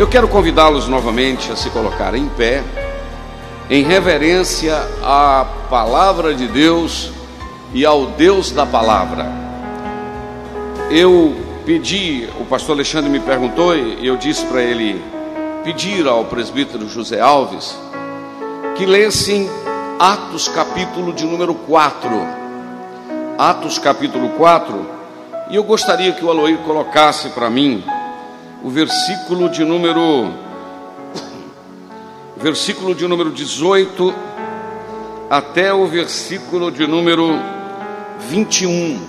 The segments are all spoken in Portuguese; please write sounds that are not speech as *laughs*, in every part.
Eu quero convidá-los novamente a se colocar em pé, em reverência à palavra de Deus e ao Deus da palavra. Eu pedi, o pastor Alexandre me perguntou e eu disse para ele pedir ao presbítero José Alves que lessem Atos capítulo de número 4. Atos capítulo 4, e eu gostaria que o Aloir colocasse para mim o versículo de número versículo de número 18 até o versículo de número 21.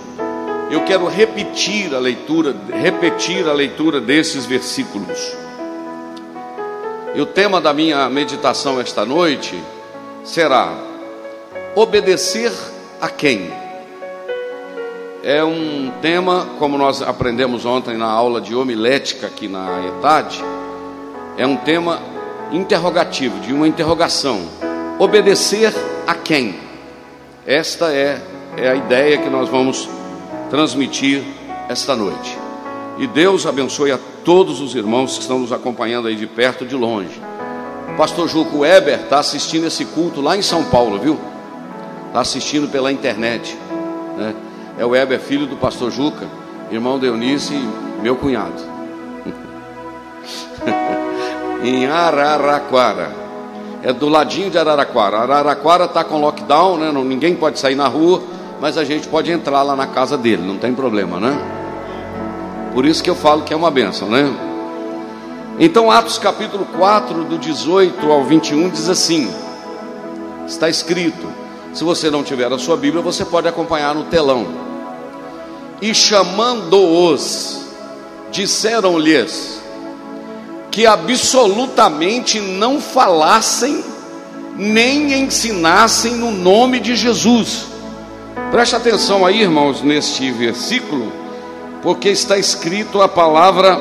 Eu quero repetir a leitura, repetir a leitura desses versículos. E o tema da minha meditação esta noite será obedecer a quem? É um tema, como nós aprendemos ontem na aula de homilética aqui na ETAD, é um tema interrogativo, de uma interrogação. Obedecer a quem? Esta é, é a ideia que nós vamos transmitir esta noite. E Deus abençoe a todos os irmãos que estão nos acompanhando aí de perto e de longe. O pastor Juco Weber está assistindo esse culto lá em São Paulo, viu? Está assistindo pela internet, né? É o Weber, filho do pastor Juca, irmão de Eunice meu cunhado. *laughs* em Araraquara. É do ladinho de Araraquara. Araraquara está com lockdown, né? Ninguém pode sair na rua, mas a gente pode entrar lá na casa dele, não tem problema, né? Por isso que eu falo que é uma benção, né? Então, Atos capítulo 4, do 18 ao 21, diz assim: está escrito. Se você não tiver a sua Bíblia, você pode acompanhar no telão. E chamando-os, disseram-lhes que absolutamente não falassem nem ensinassem no nome de Jesus. Preste atenção aí, irmãos, neste versículo, porque está escrito a palavra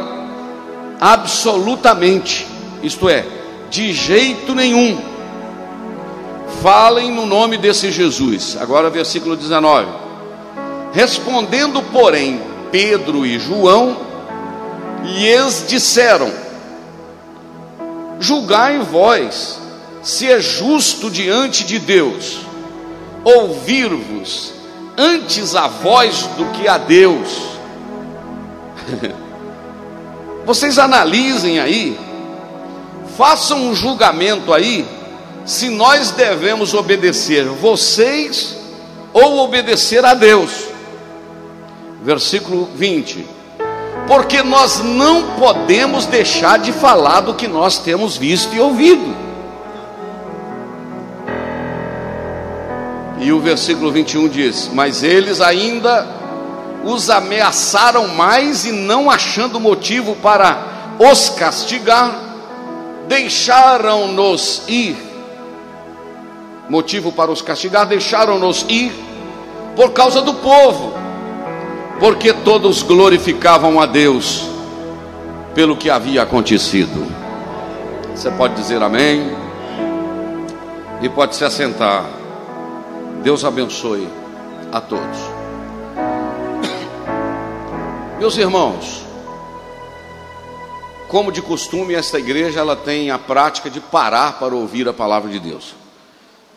absolutamente, isto é, de jeito nenhum falem no nome desse Jesus. Agora, versículo 19: Respondendo, porém, Pedro e João lhes disseram: Julgai vós se é justo diante de Deus ouvir-vos antes a voz do que a Deus. *laughs* Vocês analisem aí, façam um julgamento aí se nós devemos obedecer vocês ou obedecer a Deus. Versículo 20. Porque nós não podemos deixar de falar do que nós temos visto e ouvido. E o versículo 21 diz: Mas eles ainda os ameaçaram mais e não achando motivo para os castigar, deixaram-nos ir motivo para os castigar, deixaram-nos ir por causa do povo, porque todos glorificavam a Deus pelo que havia acontecido. Você pode dizer amém e pode se assentar. Deus abençoe a todos. Meus irmãos, como de costume, esta igreja ela tem a prática de parar para ouvir a palavra de Deus.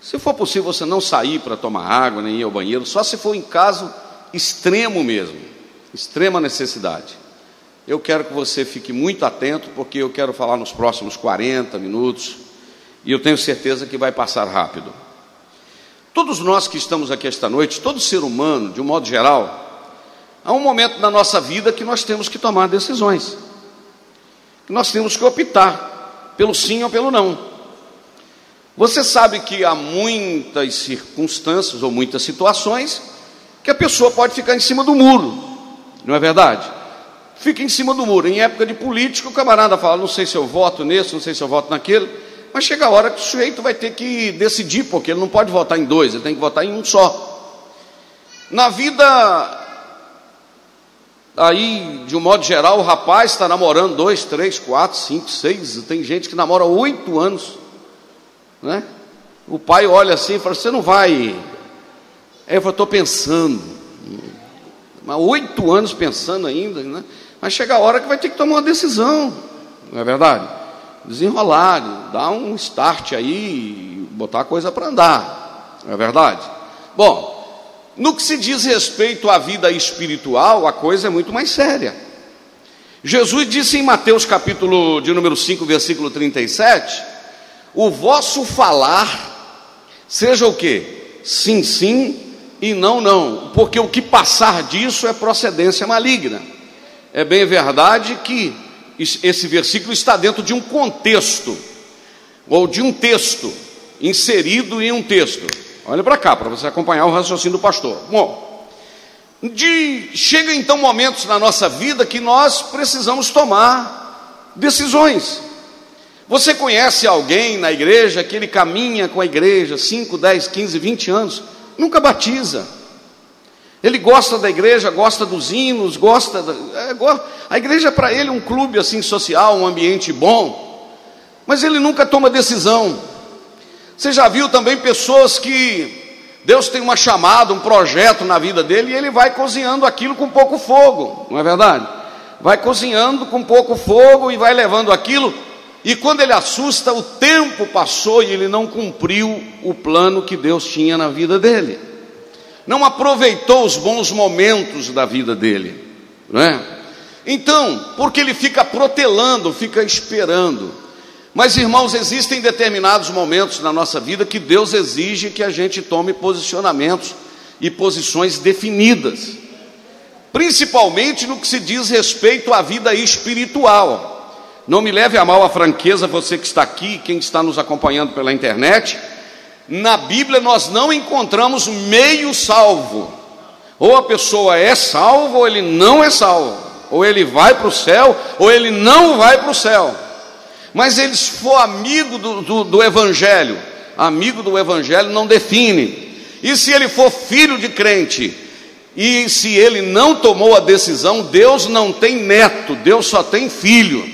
Se for possível você não sair para tomar água, nem ir ao banheiro, só se for em caso extremo mesmo, extrema necessidade. Eu quero que você fique muito atento, porque eu quero falar nos próximos 40 minutos e eu tenho certeza que vai passar rápido. Todos nós que estamos aqui esta noite, todo ser humano, de um modo geral, há um momento na nossa vida que nós temos que tomar decisões, que nós temos que optar pelo sim ou pelo não. Você sabe que há muitas circunstâncias ou muitas situações que a pessoa pode ficar em cima do muro, não é verdade? fica em cima do muro. Em época de político, o camarada fala: não sei se eu voto nesse, não sei se eu voto naquele. Mas chega a hora que o sujeito vai ter que decidir, porque ele não pode votar em dois, ele tem que votar em um só. Na vida, aí, de um modo geral, o rapaz está namorando dois, três, quatro, cinco, seis. Tem gente que namora oito anos. Né? O pai olha assim e fala: Você não vai. Aí eu falo: Estou pensando. Mas oito anos pensando ainda, né? Mas chega a hora que vai ter que tomar uma decisão, não é verdade? Desenrolar, dar um start aí, botar a coisa para andar, não é verdade? Bom, no que se diz respeito à vida espiritual, a coisa é muito mais séria. Jesus disse em Mateus capítulo de número 5, versículo 37, o vosso falar seja o que? Sim, sim e não, não, porque o que passar disso é procedência maligna é bem verdade que esse versículo está dentro de um contexto, ou de um texto, inserido em um texto. Olha para cá, para você acompanhar o raciocínio do pastor. Bom, de, chega então momentos na nossa vida que nós precisamos tomar decisões. Você conhece alguém na igreja que ele caminha com a igreja 5, 10, 15, 20 anos, nunca batiza ele gosta da igreja, gosta dos hinos, gosta. Da, é, a igreja é para ele um clube assim social, um ambiente bom, mas ele nunca toma decisão. Você já viu também pessoas que Deus tem uma chamada, um projeto na vida dele e ele vai cozinhando aquilo com pouco fogo, não é verdade? Vai cozinhando com pouco fogo e vai levando aquilo, e quando ele assusta, o tempo passou e ele não cumpriu o plano que Deus tinha na vida dele não aproveitou os bons momentos da vida dele, não é? Então, porque ele fica protelando, fica esperando. Mas, irmãos, existem determinados momentos na nossa vida que Deus exige que a gente tome posicionamentos e posições definidas, principalmente no que se diz respeito à vida espiritual. Não me leve a mal a franqueza, você que está aqui, quem está nos acompanhando pela internet na Bíblia nós não encontramos meio salvo. Ou a pessoa é salva, ou ele não é salvo. Ou ele vai para o céu, ou ele não vai para o céu. Mas ele se for amigo do, do, do Evangelho, amigo do Evangelho não define. E se ele for filho de crente, e se ele não tomou a decisão, Deus não tem neto, Deus só tem filho.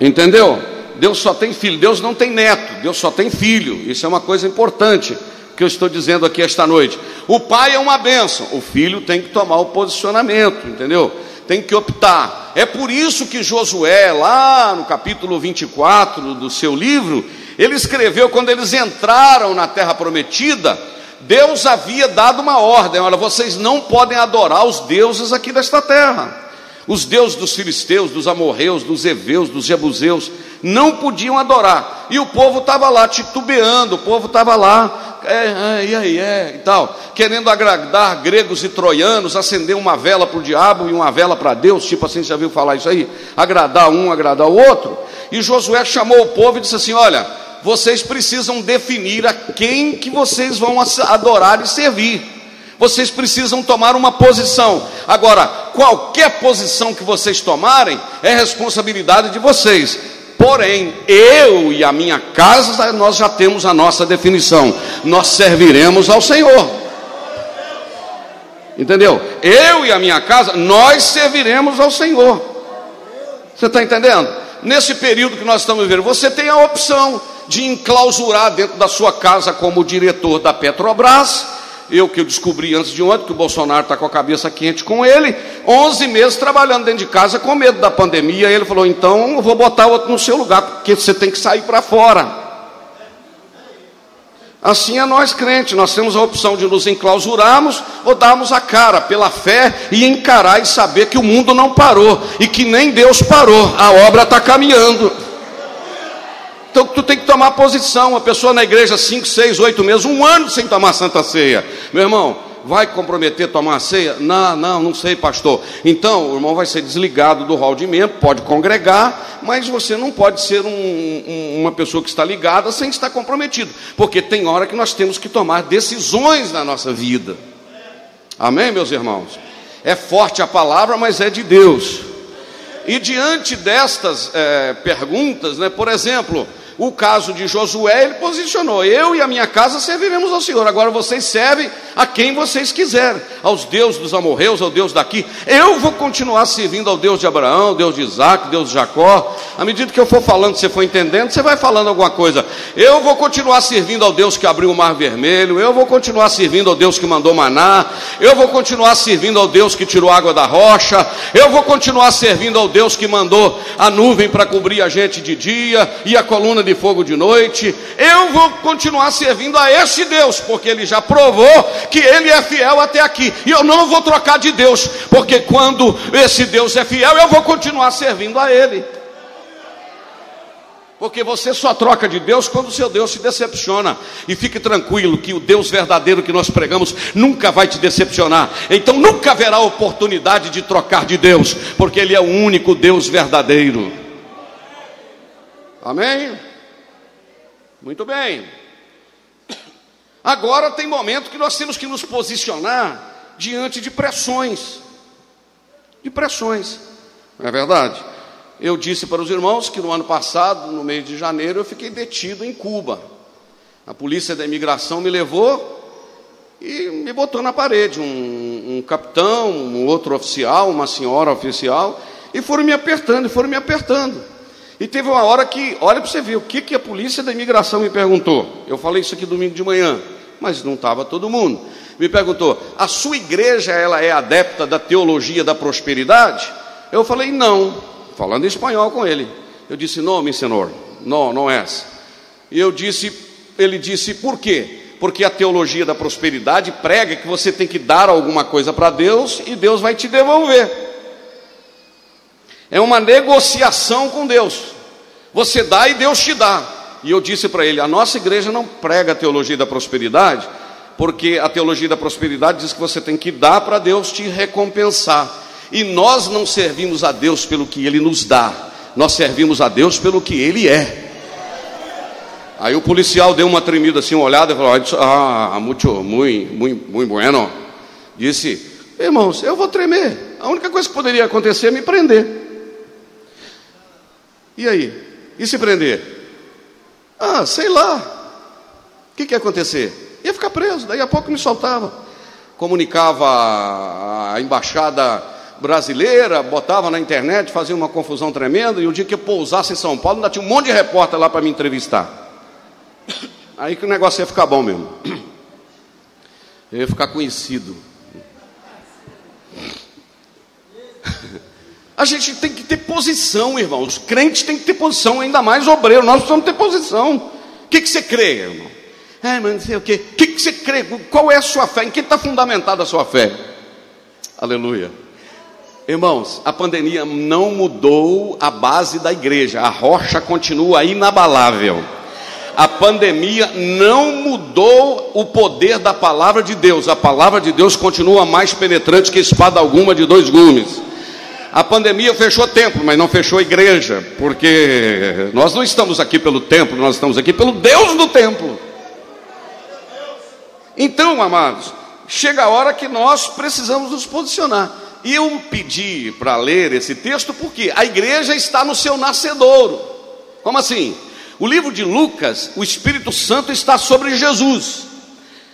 Entendeu? Deus só tem filho, Deus não tem neto, Deus só tem filho. Isso é uma coisa importante que eu estou dizendo aqui esta noite. O pai é uma bênção, o filho tem que tomar o posicionamento, entendeu? Tem que optar. É por isso que Josué, lá no capítulo 24 do seu livro, ele escreveu quando eles entraram na terra prometida, Deus havia dado uma ordem: olha, vocês não podem adorar os deuses aqui desta terra. Os deuses dos filisteus, dos amorreus, dos heveus, dos jebuseus, não podiam adorar. E o povo estava lá titubeando, o povo estava lá, é, é, aí, é, e tal, querendo agradar gregos e troianos, acender uma vela para o diabo e uma vela para Deus, tipo assim, já viu falar isso aí? Agradar um, agradar o outro. E Josué chamou o povo e disse assim: Olha, vocês precisam definir a quem que vocês vão adorar e servir vocês precisam tomar uma posição. Agora, qualquer posição que vocês tomarem é responsabilidade de vocês. Porém, eu e a minha casa, nós já temos a nossa definição. Nós serviremos ao Senhor. Entendeu? Eu e a minha casa, nós serviremos ao Senhor. Você está entendendo? Nesse período que nós estamos vivendo, você tem a opção de enclausurar dentro da sua casa como diretor da Petrobras eu que descobri antes de ontem que o Bolsonaro está com a cabeça quente com ele, 11 meses trabalhando dentro de casa com medo da pandemia. Ele falou: então eu vou botar outro no seu lugar, porque você tem que sair para fora. Assim é nós crentes, nós temos a opção de nos enclausurarmos ou darmos a cara pela fé e encarar e saber que o mundo não parou e que nem Deus parou, a obra está caminhando. Então tu tem que tomar posição. A pessoa na igreja, 5, 6, 8 meses, um ano sem tomar santa ceia. Meu irmão, vai comprometer tomar a ceia? Não, não, não sei, pastor. Então, o irmão vai ser desligado do hall de membro, pode congregar, mas você não pode ser um, um, uma pessoa que está ligada sem estar comprometido, porque tem hora que nós temos que tomar decisões na nossa vida. Amém, meus irmãos? É forte a palavra, mas é de Deus. E diante destas é, perguntas, né, por exemplo, o caso de Josué, ele posicionou: Eu e a minha casa serviremos ao Senhor. Agora vocês servem a quem vocês quiserem, aos deuses dos amorreus, ao Deus daqui. Eu vou continuar servindo ao Deus de Abraão, Deus de Isaac, Deus de Jacó. À medida que eu for falando, você for entendendo, você vai falando alguma coisa. Eu vou continuar servindo ao Deus que abriu o mar vermelho. Eu vou continuar servindo ao Deus que mandou maná. Eu vou continuar servindo ao Deus que tirou água da rocha. Eu vou continuar servindo ao Deus que mandou a nuvem para cobrir a gente de dia e a coluna de de fogo de noite, eu vou continuar servindo a esse Deus, porque ele já provou que ele é fiel até aqui, e eu não vou trocar de Deus, porque quando esse Deus é fiel, eu vou continuar servindo a ele. Porque você só troca de Deus quando o seu Deus se decepciona. E fique tranquilo que o Deus verdadeiro que nós pregamos nunca vai te decepcionar. Então nunca haverá oportunidade de trocar de Deus, porque Ele é o único Deus verdadeiro. Amém? Muito bem. Agora tem momento que nós temos que nos posicionar diante de pressões. De pressões. Não é verdade? Eu disse para os irmãos que no ano passado, no mês de janeiro, eu fiquei detido em Cuba. A polícia da imigração me levou e me botou na parede. Um, um capitão, um outro oficial, uma senhora oficial, e foram me apertando, e foram me apertando. E teve uma hora que, olha para você ver, o que, que a polícia da imigração me perguntou. Eu falei isso aqui domingo de manhã, mas não estava todo mundo. Me perguntou: a sua igreja ela é adepta da teologia da prosperidade? Eu falei: não, falando espanhol com ele. Eu disse: não, meu senhor, não, não é. E eu disse, ele disse: por quê? Porque a teologia da prosperidade prega que você tem que dar alguma coisa para Deus e Deus vai te devolver. É uma negociação com Deus. Você dá e Deus te dá. E eu disse para ele: a nossa igreja não prega a teologia da prosperidade, porque a teologia da prosperidade diz que você tem que dar para Deus te recompensar. E nós não servimos a Deus pelo que Ele nos dá, nós servimos a Deus pelo que Ele é. Aí o policial deu uma tremida assim, uma olhada e falou: Ah, muito, muito, muito, muito bueno. Disse: Irmãos, eu vou tremer. A única coisa que poderia acontecer é me prender. E aí? E se prender? Ah, sei lá. O que, que ia acontecer? Ia ficar preso, daí a pouco me soltava. Comunicava a embaixada brasileira, botava na internet, fazia uma confusão tremenda, e o dia que eu pousasse em São Paulo, ainda tinha um monte de repórter lá para me entrevistar. Aí que o negócio ia ficar bom mesmo. Eu ia ficar conhecido. *laughs* A gente tem que ter posição, irmão. Os crentes têm que ter posição, ainda mais obreiro. Nós precisamos ter posição. O que, que você crê, irmão? É, mas não sei o quê. O que, que você crê? Qual é a sua fé? Em que está fundamentada a sua fé? Aleluia. Irmãos, a pandemia não mudou a base da igreja, a rocha continua inabalável. A pandemia não mudou o poder da palavra de Deus, a palavra de Deus continua mais penetrante que espada alguma de dois gumes. A pandemia fechou templo, mas não fechou igreja, porque nós não estamos aqui pelo templo, nós estamos aqui pelo Deus do templo. Então, amados, chega a hora que nós precisamos nos posicionar. E eu pedi para ler esse texto porque a igreja está no seu nascedouro. Como assim? O livro de Lucas, o Espírito Santo está sobre Jesus.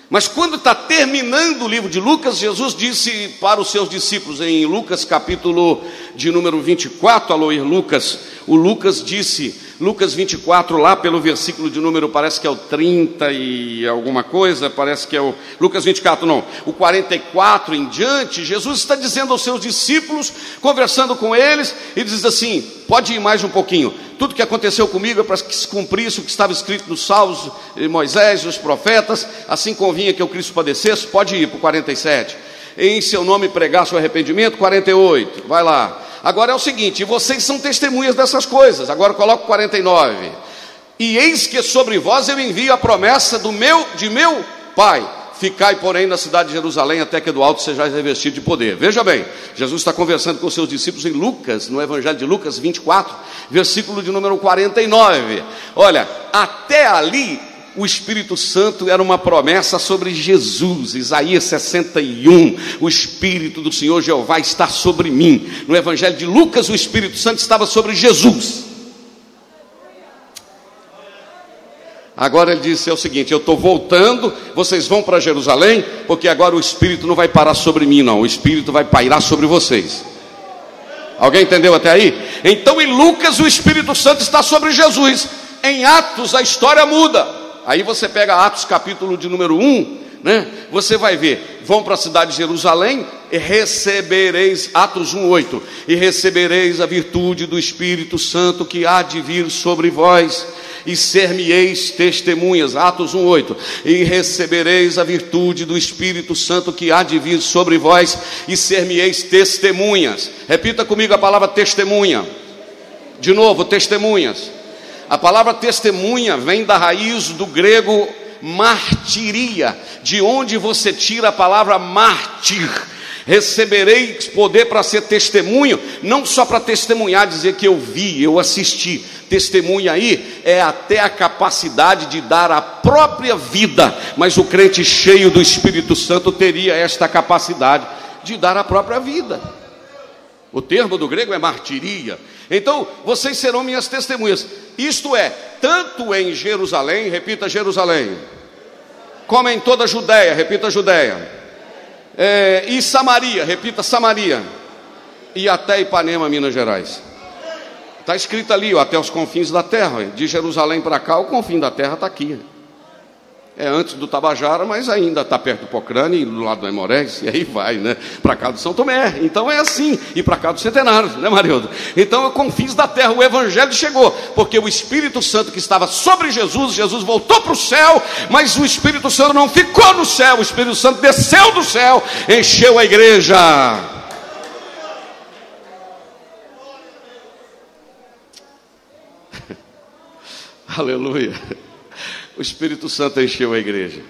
Mas quando está terminando o livro de Lucas, Jesus disse para os seus discípulos, em Lucas capítulo de número 24, ao ler Lucas, o Lucas disse Lucas 24, lá pelo versículo de número, parece que é o 30 e alguma coisa, parece que é o. Lucas 24, não, o 44 em diante, Jesus está dizendo aos seus discípulos, conversando com eles, e diz assim: pode ir mais um pouquinho. Tudo que aconteceu comigo é para que se cumprisse o que estava escrito nos Salmos, Moisés e os profetas, assim convinha que o Cristo padecesse, pode ir para o 47. Em seu nome pregasse o arrependimento, 48, vai lá. Agora é o seguinte: vocês são testemunhas dessas coisas. Agora coloco 49. E eis que sobre vós eu envio a promessa do meu, de meu Pai. Ficai, porém, na cidade de Jerusalém, até que do alto sejais revestido de poder. Veja bem, Jesus está conversando com seus discípulos em Lucas, no Evangelho de Lucas 24, versículo de número 49. Olha, até ali o Espírito Santo era uma promessa sobre Jesus, Isaías 61. O Espírito do Senhor Jeová está sobre mim. No Evangelho de Lucas, o Espírito Santo estava sobre Jesus. Agora ele disse: é o seguinte, eu estou voltando, vocês vão para Jerusalém, porque agora o Espírito não vai parar sobre mim, não, o Espírito vai pairar sobre vocês. Alguém entendeu até aí? Então em Lucas o Espírito Santo está sobre Jesus, em Atos a história muda. Aí você pega Atos capítulo de número 1, né? Você vai ver, vão para a cidade de Jerusalém e recebereis, Atos 1:8, e recebereis a virtude do Espírito Santo que há de vir sobre vós, e ser-me-eis testemunhas, Atos 1:8, e recebereis a virtude do Espírito Santo que há de vir sobre vós, e ser-me-eis testemunhas. Repita comigo a palavra testemunha. De novo, testemunhas. A palavra testemunha vem da raiz do grego martiria, de onde você tira a palavra mártir. Recebereis poder para ser testemunho, não só para testemunhar, dizer que eu vi, eu assisti. Testemunha aí é até a capacidade de dar a própria vida, mas o crente cheio do Espírito Santo teria esta capacidade de dar a própria vida. O termo do grego é martiria. Então, vocês serão minhas testemunhas. Isto é, tanto em Jerusalém, repita Jerusalém, como em toda a Judéia, repita Judéia, é, e Samaria, repita Samaria, e até Ipanema, Minas Gerais. Está escrito ali, ó, até os confins da terra, de Jerusalém para cá, o confim da terra está aqui é antes do Tabajara, mas ainda está perto do Pocrane, do lado do Emorés, e aí vai, né? Para cá do São Tomé. Então é assim, e para cá do Centenário, né, Marildo? Então eu confis da terra, o Evangelho chegou, porque o Espírito Santo que estava sobre Jesus, Jesus voltou para o céu, mas o Espírito Santo não ficou no céu, o Espírito Santo desceu do céu, encheu a igreja. *laughs* Aleluia. O Espírito Santo encheu a igreja.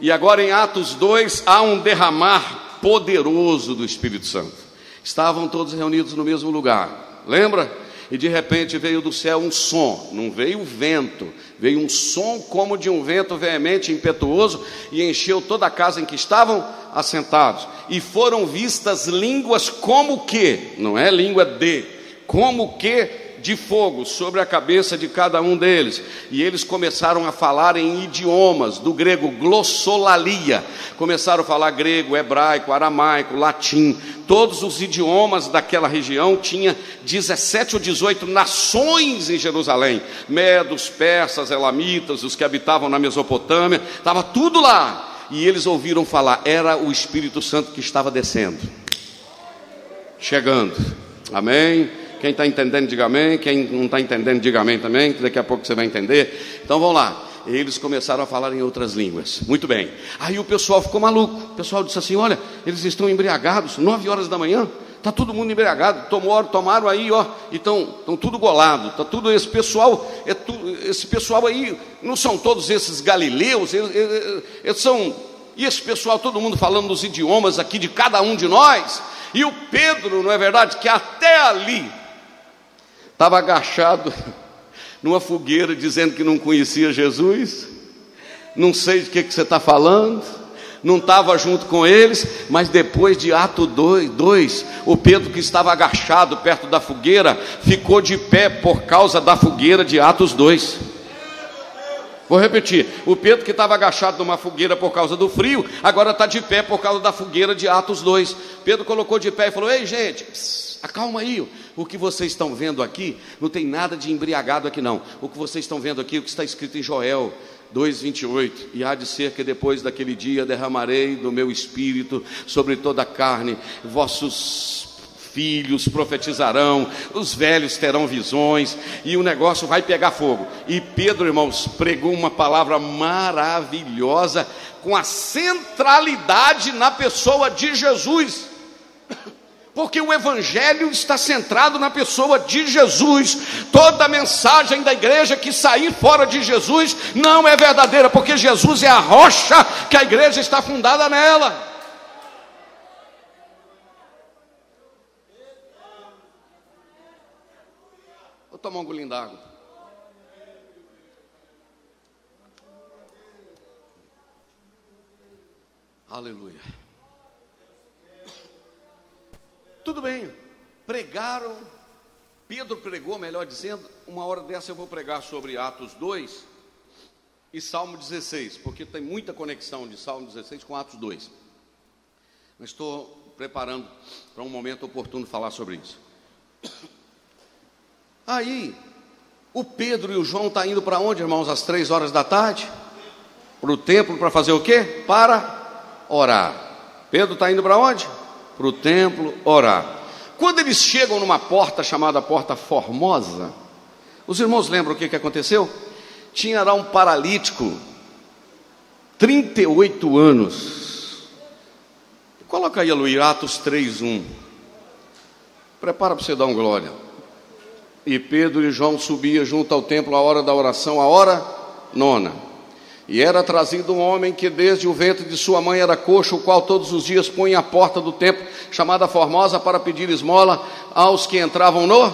E agora em Atos 2 há um derramar poderoso do Espírito Santo. Estavam todos reunidos no mesmo lugar, lembra? E de repente veio do céu um som, não veio vento, veio um som como de um vento veemente, impetuoso, e encheu toda a casa em que estavam assentados. E foram vistas línguas como que, não é língua de, como que de fogo sobre a cabeça de cada um deles. E eles começaram a falar em idiomas, do grego glossolalia. Começaram a falar grego, hebraico, aramaico, latim. Todos os idiomas daquela região tinha 17 ou 18 nações em Jerusalém: medos, persas, elamitas, os que habitavam na Mesopotâmia, estava tudo lá. E eles ouviram falar, era o Espírito Santo que estava descendo, chegando. Amém? Quem está entendendo, diga amém. Quem não está entendendo, diga amém também, daqui a pouco você vai entender. Então vamos lá. Eles começaram a falar em outras línguas. Muito bem. Aí o pessoal ficou maluco. O pessoal disse assim: Olha, eles estão embriagados, nove horas da manhã. Está todo mundo embriagado, tomaram, tomaram aí, ó, e estão tudo golado, está tudo esse pessoal, é tu, esse pessoal aí, não são todos esses galileus, eles, eles, eles são, e esse pessoal, todo mundo falando os idiomas aqui de cada um de nós, e o Pedro, não é verdade, que até ali estava agachado *laughs* numa fogueira dizendo que não conhecia Jesus, não sei de que, que você está falando, não estava junto com eles, mas depois de Ato 2, o Pedro que estava agachado perto da fogueira, ficou de pé por causa da fogueira de Atos 2. Vou repetir: o Pedro que estava agachado numa fogueira por causa do frio, agora está de pé por causa da fogueira de Atos 2. Pedro colocou de pé e falou: Ei, gente, acalma aí. O que vocês estão vendo aqui não tem nada de embriagado aqui, não. O que vocês estão vendo aqui, o que está escrito em Joel 2,28: E há de ser que depois daquele dia derramarei do meu espírito sobre toda a carne, vossos filhos profetizarão, os velhos terão visões, e o negócio vai pegar fogo. E Pedro, irmãos, pregou uma palavra maravilhosa, com a centralidade na pessoa de Jesus. Porque o Evangelho está centrado na pessoa de Jesus. Toda mensagem da igreja que sair fora de Jesus não é verdadeira, porque Jesus é a rocha que a igreja está fundada nela. Vou tomar um golinho d'água. Aleluia. Tudo bem, pregaram, Pedro pregou, melhor dizendo, uma hora dessa eu vou pregar sobre Atos 2 e Salmo 16, porque tem muita conexão de Salmo 16 com Atos 2. Mas estou preparando para um momento oportuno falar sobre isso. Aí, o Pedro e o João estão tá indo para onde, irmãos, às três horas da tarde? Para o templo para fazer o quê? Para orar. Pedro está indo para onde? Para o templo orar. Quando eles chegam numa porta chamada Porta Formosa, os irmãos lembram o que, que aconteceu? Tinha lá um paralítico, 38 anos. Coloca aí, Luí, Atos 3:1. Prepara para você dar um glória. E Pedro e João subiam junto ao templo à hora da oração, a hora nona. E era trazido um homem que desde o ventre de sua mãe era coxo, o qual todos os dias punha à porta do templo, chamada Formosa, para pedir esmola aos que entravam no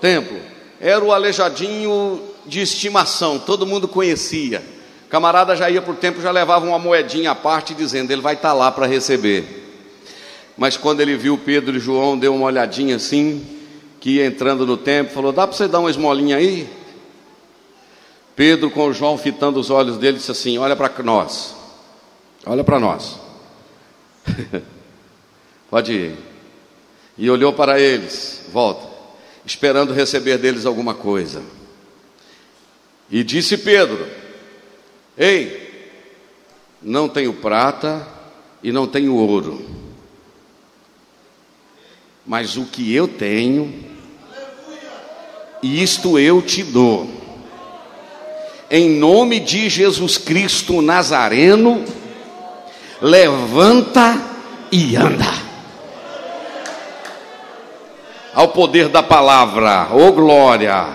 templo. Era o aleijadinho de estimação, todo mundo conhecia. O camarada já ia para o templo, já levava uma moedinha à parte, dizendo: ele vai estar tá lá para receber. Mas quando ele viu Pedro e João, deu uma olhadinha assim, que ia entrando no templo, falou: Dá para você dar uma esmolinha aí? Pedro, com João fitando os olhos dele, disse assim: Olha para nós, olha para nós. *laughs* Pode ir. E olhou para eles, volta, esperando receber deles alguma coisa. E disse Pedro: Ei, não tenho prata e não tenho ouro, mas o que eu tenho, isto eu te dou. Em nome de Jesus Cristo Nazareno, levanta e anda. Ao poder da palavra, ô oh glória.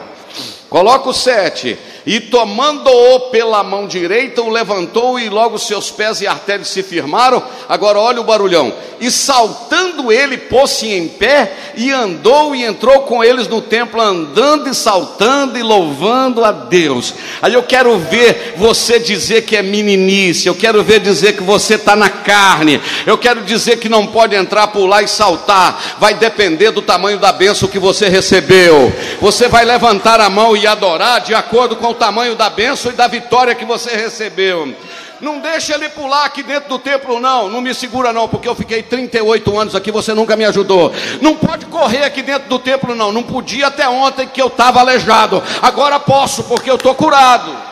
Coloca o sete. E tomando-o pela mão direita, o levantou e logo seus pés e artérias se firmaram. Agora olha o barulhão. E saltando ele, pôs-se em pé e andou e entrou com eles no templo, andando e saltando e louvando a Deus. Aí eu quero ver você dizer que é meninice, eu quero ver dizer que você está na carne, eu quero dizer que não pode entrar, pular e saltar, vai depender do tamanho da bênção que você recebeu. Você vai levantar a mão e adorar de acordo com o tamanho da bênção e da vitória que você recebeu. Não deixa ele pular aqui dentro do templo, não. Não me segura, não, porque eu fiquei 38 anos aqui, você nunca me ajudou. Não pode correr aqui dentro do templo, não. Não podia até ontem que eu estava aleijado. Agora posso, porque eu estou curado.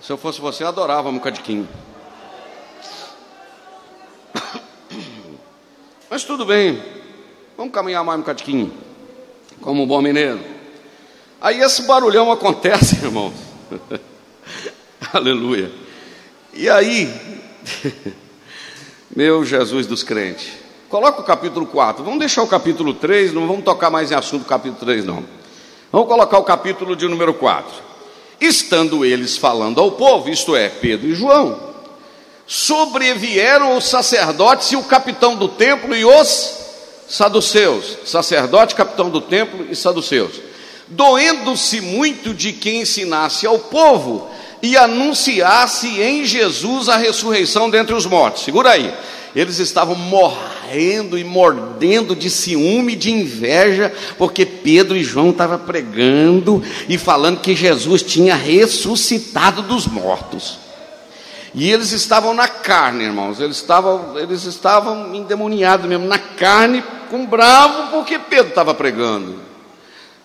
Se eu fosse você, eu adorava um bocadinho. Mas tudo bem, vamos caminhar mais um bocadinho, como um bom mineiro. Aí esse barulhão acontece, *laughs* irmãos. Aleluia. E aí, *laughs* meu Jesus dos crentes, coloca o capítulo 4. Vamos deixar o capítulo 3, não vamos tocar mais em assunto do capítulo 3, não. Vamos colocar o capítulo de número 4. Estando eles falando ao povo, isto é, Pedro e João, sobrevieram os sacerdotes e o capitão do templo e os saduceus, sacerdote, capitão do templo e saduceus, doendo-se muito de que ensinasse ao povo e anunciasse em Jesus a ressurreição dentre os mortos. Segura aí. eles estavam morrendo e mordendo de ciúme, de inveja, porque Pedro e João estavam pregando e falando que Jesus tinha ressuscitado dos mortos. E eles estavam na carne, irmãos, eles estavam, eles estavam endemoniados mesmo, na carne, com bravo, porque Pedro estava pregando.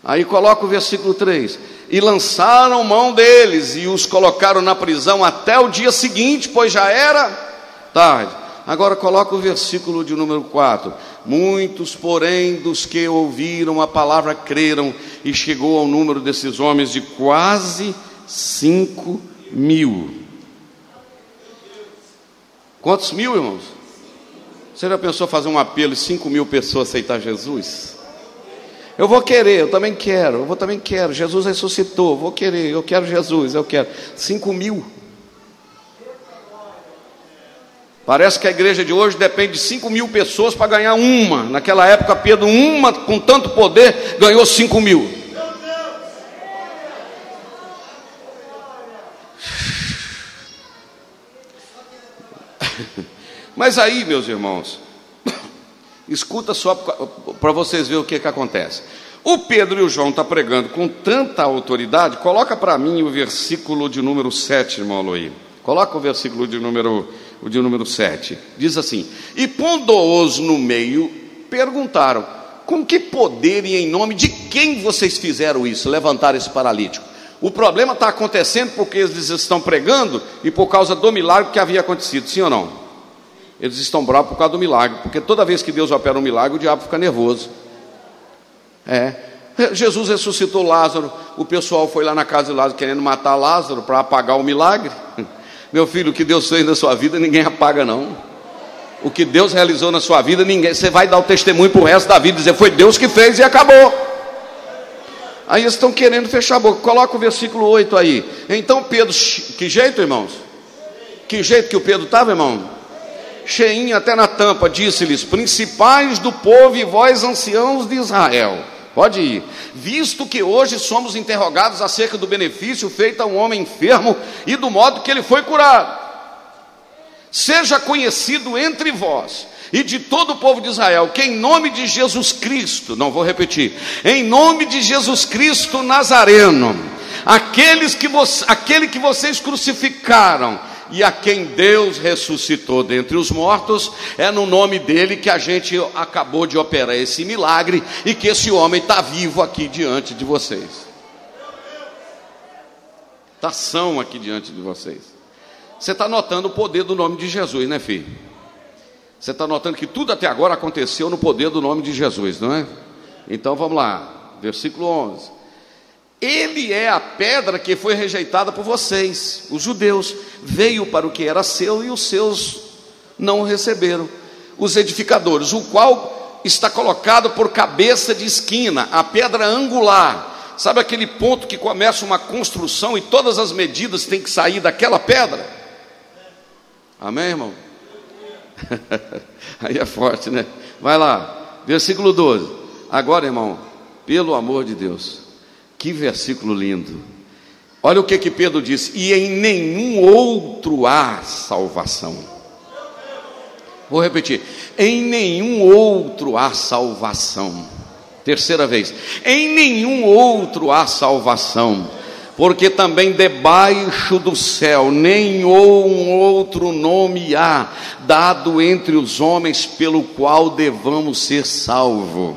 Aí coloca o versículo 3: E lançaram mão deles e os colocaram na prisão até o dia seguinte, pois já era tarde. Agora coloca o versículo de número 4. Muitos, porém, dos que ouviram a palavra creram, e chegou ao número desses homens de quase cinco mil. Quantos mil, irmãos? Você já pensou fazer um apelo e cinco mil pessoas aceitar Jesus? Eu vou querer, eu também quero, eu vou, também quero. Jesus ressuscitou, vou querer, eu quero Jesus, eu quero. Cinco mil. Parece que a igreja de hoje depende de cinco mil pessoas para ganhar uma. Naquela época, Pedro, uma com tanto poder, ganhou cinco mil. Mas aí, meus irmãos, *coughs* escuta só para vocês verem o que, que acontece. O Pedro e o João estão tá pregando com tanta autoridade, coloca para mim o versículo de número 7, irmão Aloí. Coloca o versículo de número, o de número 7. Diz assim: E pondo-os no meio, perguntaram: Com que poder e em nome de quem vocês fizeram isso, levantar esse paralítico? O problema está acontecendo porque eles estão pregando e por causa do milagre que havia acontecido, sim ou não? Eles estão bravos por causa do milagre, porque toda vez que Deus opera um milagre, o diabo fica nervoso. É. Jesus ressuscitou Lázaro, o pessoal foi lá na casa de Lázaro querendo matar Lázaro para apagar o milagre. Meu filho, o que Deus fez na sua vida, ninguém apaga, não. O que Deus realizou na sua vida, ninguém. Você vai dar o testemunho para o resto da vida, dizer foi Deus que fez e acabou. Aí eles estão querendo fechar a boca. Coloca o versículo 8 aí. Então Pedro, que jeito, irmãos? Que jeito que o Pedro estava, irmão? Cheinho até na tampa, disse-lhes: Principais do povo e vós, anciãos de Israel, pode ir, visto que hoje somos interrogados acerca do benefício feito a um homem enfermo e do modo que ele foi curado. Seja conhecido entre vós e de todo o povo de Israel que, em nome de Jesus Cristo, não vou repetir, em nome de Jesus Cristo Nazareno, aqueles que vo, aquele que vocês crucificaram, e a quem Deus ressuscitou dentre os mortos, é no nome dele que a gente acabou de operar esse milagre e que esse homem está vivo aqui diante de vocês. Está são aqui diante de vocês. Você está notando o poder do nome de Jesus, né, filho? Você está notando que tudo até agora aconteceu no poder do nome de Jesus, não é? Então vamos lá, versículo 11. Ele é a pedra que foi rejeitada por vocês, os judeus. Veio para o que era seu e os seus não receberam. Os edificadores, o qual está colocado por cabeça de esquina, a pedra angular. Sabe aquele ponto que começa uma construção e todas as medidas têm que sair daquela pedra? Amém, irmão? *laughs* Aí é forte, né? Vai lá, versículo 12. Agora, irmão, pelo amor de Deus. Que versículo lindo. Olha o que que Pedro disse: "E em nenhum outro há salvação". Vou repetir: "Em nenhum outro há salvação". Terceira vez: "Em nenhum outro há salvação" porque também debaixo do céu nenhum outro nome há dado entre os homens pelo qual devamos ser salvos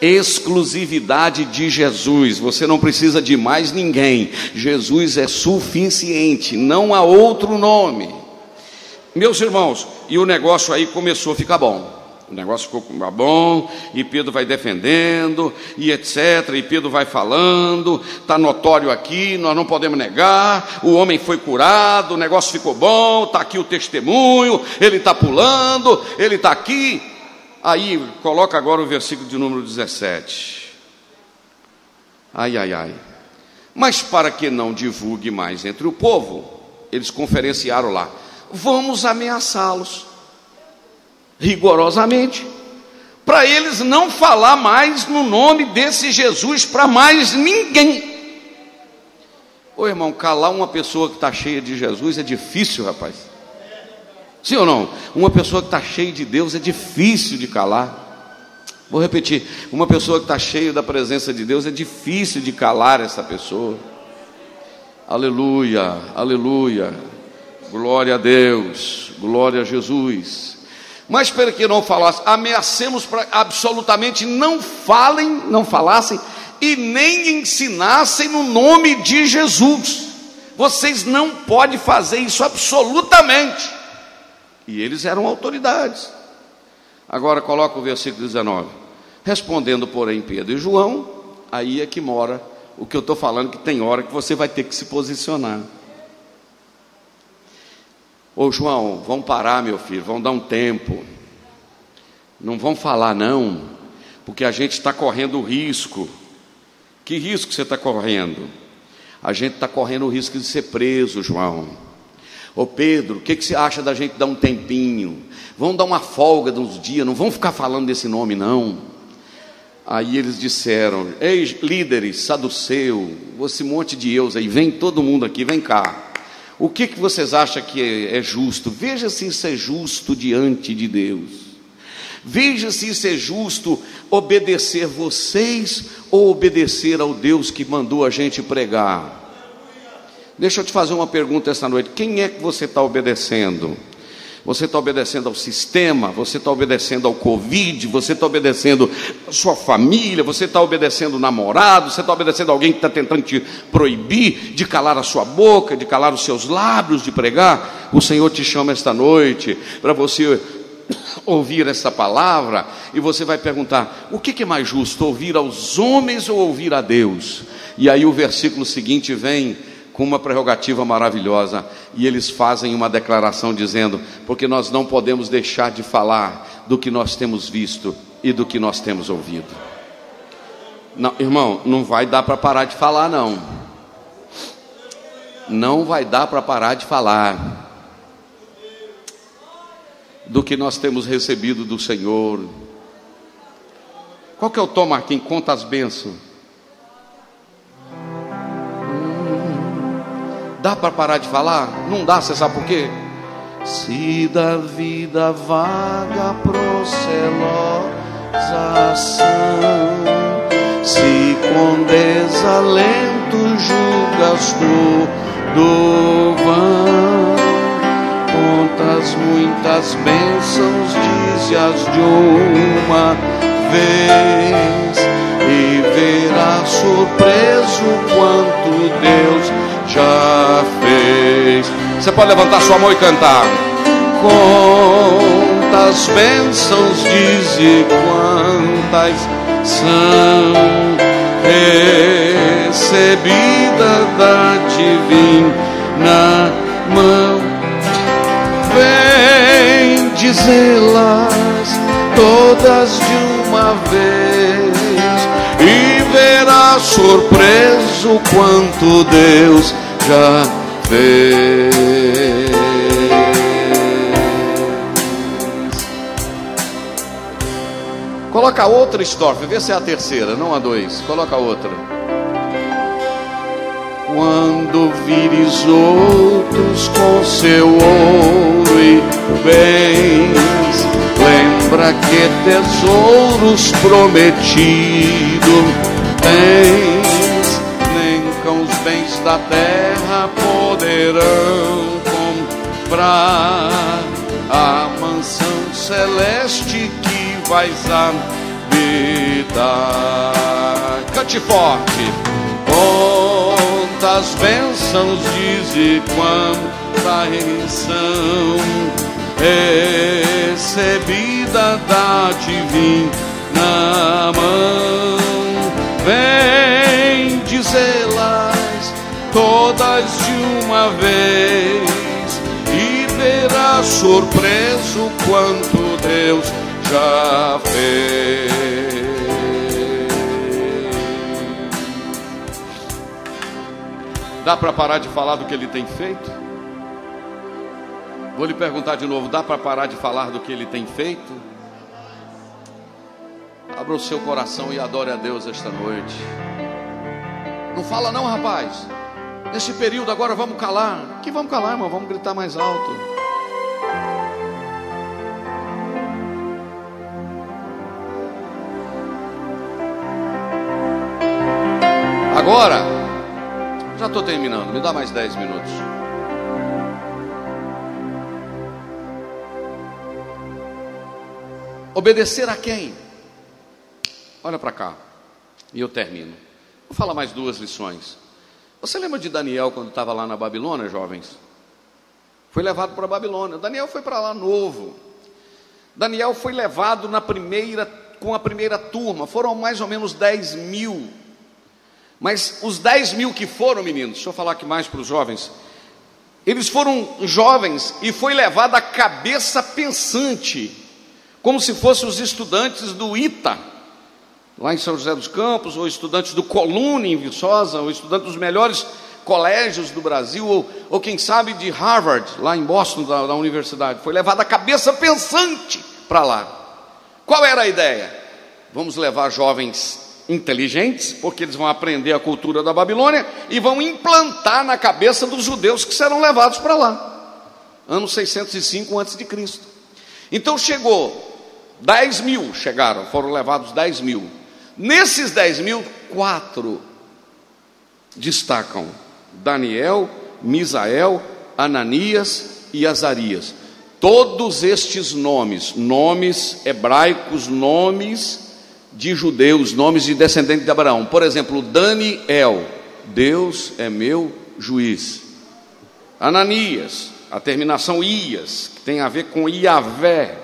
exclusividade de Jesus. Você não precisa de mais ninguém. Jesus é suficiente, não há outro nome. Meus irmãos, e o negócio aí começou a ficar bom. O negócio ficou bom, e Pedro vai defendendo, e etc. E Pedro vai falando, está notório aqui, nós não podemos negar. O homem foi curado, o negócio ficou bom, está aqui o testemunho, ele está pulando, ele está aqui. Aí, coloca agora o versículo de número 17. Ai, ai, ai. Mas para que não divulgue mais entre o povo, eles conferenciaram lá: vamos ameaçá-los rigorosamente, para eles não falar mais no nome desse Jesus para mais ninguém. Ô irmão, calar uma pessoa que está cheia de Jesus é difícil, rapaz. Sim ou não? Uma pessoa que está cheia de Deus é difícil de calar. Vou repetir: uma pessoa que está cheia da presença de Deus é difícil de calar essa pessoa. Aleluia, aleluia, glória a Deus, glória a Jesus. Mas para que não falasse, ameacemos para absolutamente não falem, não falassem e nem ensinassem no nome de Jesus. Vocês não podem fazer isso absolutamente. E eles eram autoridades. Agora coloca o versículo 19. Respondendo, porém, Pedro e João, aí é que mora o que eu estou falando, que tem hora que você vai ter que se posicionar. Ô João, vamos parar, meu filho, vamos dar um tempo. Não vão falar, não, porque a gente está correndo risco. Que risco você está correndo? A gente está correndo o risco de ser preso, João. Ô Pedro, o que, que você acha da gente dar um tempinho? Vamos dar uma folga de uns dias, não vamos ficar falando desse nome, não. Aí eles disseram: Ei, líderes, saduceu, esse monte de eus aí, vem todo mundo aqui, vem cá. O que, que vocês acham que é, é justo? Veja se isso é justo diante de Deus. Veja se isso é justo obedecer vocês ou obedecer ao Deus que mandou a gente pregar. Deixa eu te fazer uma pergunta esta noite: quem é que você está obedecendo? Você está obedecendo ao sistema, você está obedecendo ao Covid, você está obedecendo à sua família, você está obedecendo o namorado, você está obedecendo alguém que está tentando te proibir de calar a sua boca, de calar os seus lábios, de pregar. O Senhor te chama esta noite para você *coughs* ouvir essa palavra e você vai perguntar: o que é mais justo, ouvir aos homens ou ouvir a Deus? E aí o versículo seguinte vem com uma prerrogativa maravilhosa, e eles fazem uma declaração dizendo: porque nós não podemos deixar de falar do que nós temos visto e do que nós temos ouvido. Não, irmão, não vai dar para parar de falar, não. Não vai dar para parar de falar do que nós temos recebido do Senhor. Qual que é o tom, Marquinhos? Conta as bênçãos. Dá para parar de falar? Não dá, você sabe por quê? Se da vida vaga procelosa ação, se com desalento julgas do vão, contas muitas bênçãos, dize-as de uma vez, e verás surpreso quanto Deus já fez. Você pode levantar sua mão e cantar. Quantas bênçãos diz e quantas são recebida da divina mão. Vem dizê-las todas de uma vez e verá surpreso quanto Deus já fez. Coloca outra estrofe, vê se é a terceira, não a dois. Coloca outra. Quando vires outros com seu ouro e bens, lembra que tesouros prometido tens, da terra poderão comprar a mansão celeste que vais habitar. Cante forte. Quantas bênçãos diz e quanta remissão recebida da divina mão. Vem de uma vez e verá surpreso quanto Deus já fez. Dá para parar de falar do que ele tem feito? Vou lhe perguntar de novo: dá para parar de falar do que ele tem feito? Abra o seu coração e adore a Deus esta noite. Não fala não, rapaz. Nesse período agora vamos calar. Que vamos calar, irmão? Vamos gritar mais alto. Agora, já estou terminando, me dá mais 10 minutos. Obedecer a quem? Olha para cá, e eu termino. Vou falar mais duas lições. Você lembra de Daniel quando estava lá na Babilônia, jovens? Foi levado para a Babilônia. Daniel foi para lá novo. Daniel foi levado na primeira, com a primeira turma. Foram mais ou menos 10 mil. Mas os 10 mil que foram, meninos, deixa eu falar aqui mais para os jovens. Eles foram jovens e foi levado a cabeça pensante, como se fossem os estudantes do ITA lá em São José dos Campos, ou estudantes do Colune em Viçosa, ou estudantes dos melhores colégios do Brasil, ou, ou quem sabe de Harvard, lá em Boston, da, da universidade. Foi levado a cabeça pensante para lá. Qual era a ideia? Vamos levar jovens inteligentes, porque eles vão aprender a cultura da Babilônia e vão implantar na cabeça dos judeus que serão levados para lá. Ano 605 a.C. Então chegou 10 mil chegaram, foram levados 10 mil. Nesses 10 mil, quatro destacam: Daniel, Misael, Ananias e Azarias. Todos estes nomes, nomes hebraicos, nomes de judeus, nomes de descendentes de Abraão. Por exemplo, Daniel, Deus é meu juiz. Ananias, a terminação Ias, que tem a ver com Iavé.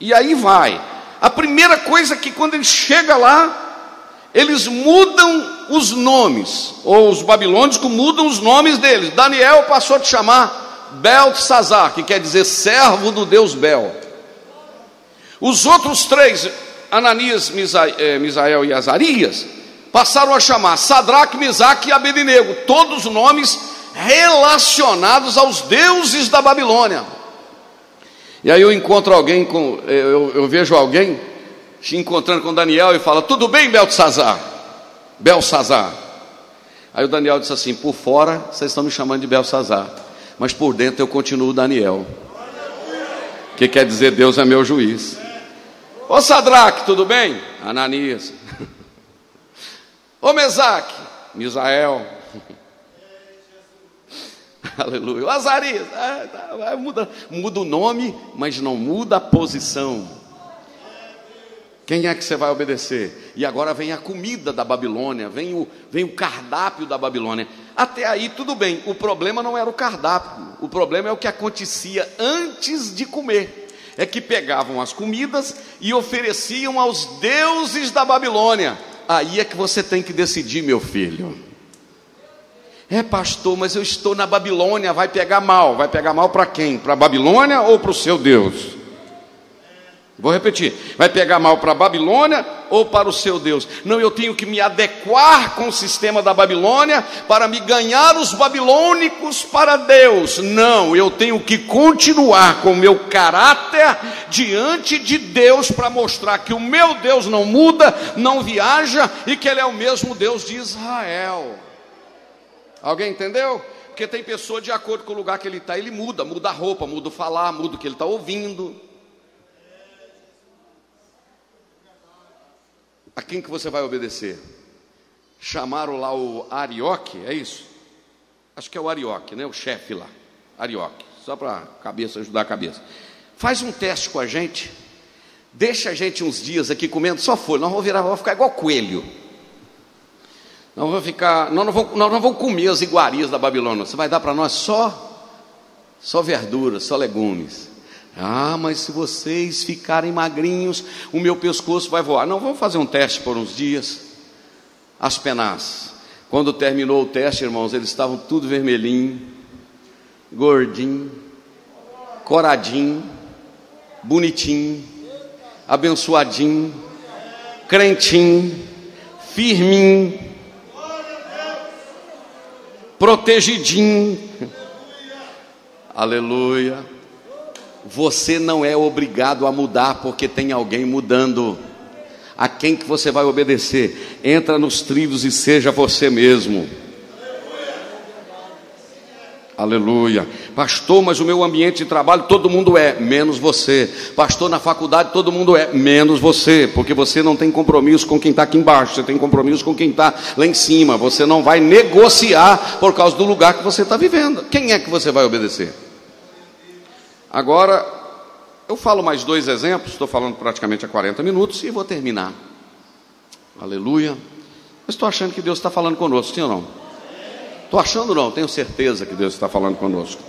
E aí vai. A primeira coisa é que quando ele chega lá, eles mudam os nomes, ou os babilônicos mudam os nomes deles. Daniel passou a te chamar Beltesazar, que quer dizer servo do Deus Bel. Os outros três, Ananias, eh, Misael e Azarias, passaram a chamar Sadraque, Misaque e Abednego, todos nomes relacionados aos deuses da Babilônia. E aí eu encontro alguém com, eu, eu vejo alguém se encontrando com Daniel e fala: Tudo bem, Belsazar? Belsazar. Aí o Daniel disse assim: Por fora vocês estão me chamando de Belsazar, mas por dentro eu continuo Daniel. Que quer dizer Deus é meu juiz. Ô Sadraque, tudo bem? Ananias. *laughs* Ô Mesaque, Misael. *laughs* Aleluia. O Azarias, ah, tá, muda, muda o nome, mas não muda a posição. Quem é que você vai obedecer? E agora vem a comida da Babilônia, vem o, vem o cardápio da Babilônia. Até aí tudo bem, o problema não era o cardápio, o problema é o que acontecia antes de comer. É que pegavam as comidas e ofereciam aos deuses da Babilônia. Aí é que você tem que decidir, meu filho. É, pastor, mas eu estou na Babilônia, vai pegar mal. Vai pegar mal para quem? Para a Babilônia ou para o seu Deus? Vou repetir: vai pegar mal para a Babilônia ou para o seu Deus? Não, eu tenho que me adequar com o sistema da Babilônia para me ganhar os babilônicos para Deus. Não, eu tenho que continuar com o meu caráter diante de Deus para mostrar que o meu Deus não muda, não viaja e que Ele é o mesmo Deus de Israel. Alguém entendeu? Porque tem pessoa de acordo com o lugar que ele está, ele muda, muda a roupa, muda o falar, muda o que ele está ouvindo. A quem que você vai obedecer? Chamaram lá o Arioque, é isso? Acho que é o Arioque, né? O chefe lá, Arioque, só para cabeça ajudar a cabeça. Faz um teste com a gente, deixa a gente uns dias aqui comendo só folha, nós vamos virar, vamos ficar igual coelho. Nós vamos ficar, nós não vamos, nós não vamos comer as iguarias da Babilônia. Você vai dar para nós só, só verduras, só legumes. Ah, mas se vocês ficarem magrinhos, o meu pescoço vai voar. Não, vamos fazer um teste por uns dias. As penas. Quando terminou o teste, irmãos, eles estavam tudo vermelhinho, gordinho, coradinho, bonitinho, abençoadinho, crentinho, firminho protegidinho. Aleluia. Você não é obrigado a mudar porque tem alguém mudando. A quem que você vai obedecer? Entra nos trilhos e seja você mesmo. Aleluia. Pastor, mas o meu ambiente de trabalho todo mundo é, menos você. Pastor, na faculdade todo mundo é, menos você. Porque você não tem compromisso com quem está aqui embaixo, você tem compromisso com quem está lá em cima. Você não vai negociar por causa do lugar que você está vivendo. Quem é que você vai obedecer? Agora, eu falo mais dois exemplos, estou falando praticamente há 40 minutos e vou terminar. Aleluia. Estou achando que Deus está falando conosco, sim ou não? Estou achando não, tenho certeza que Deus está falando conosco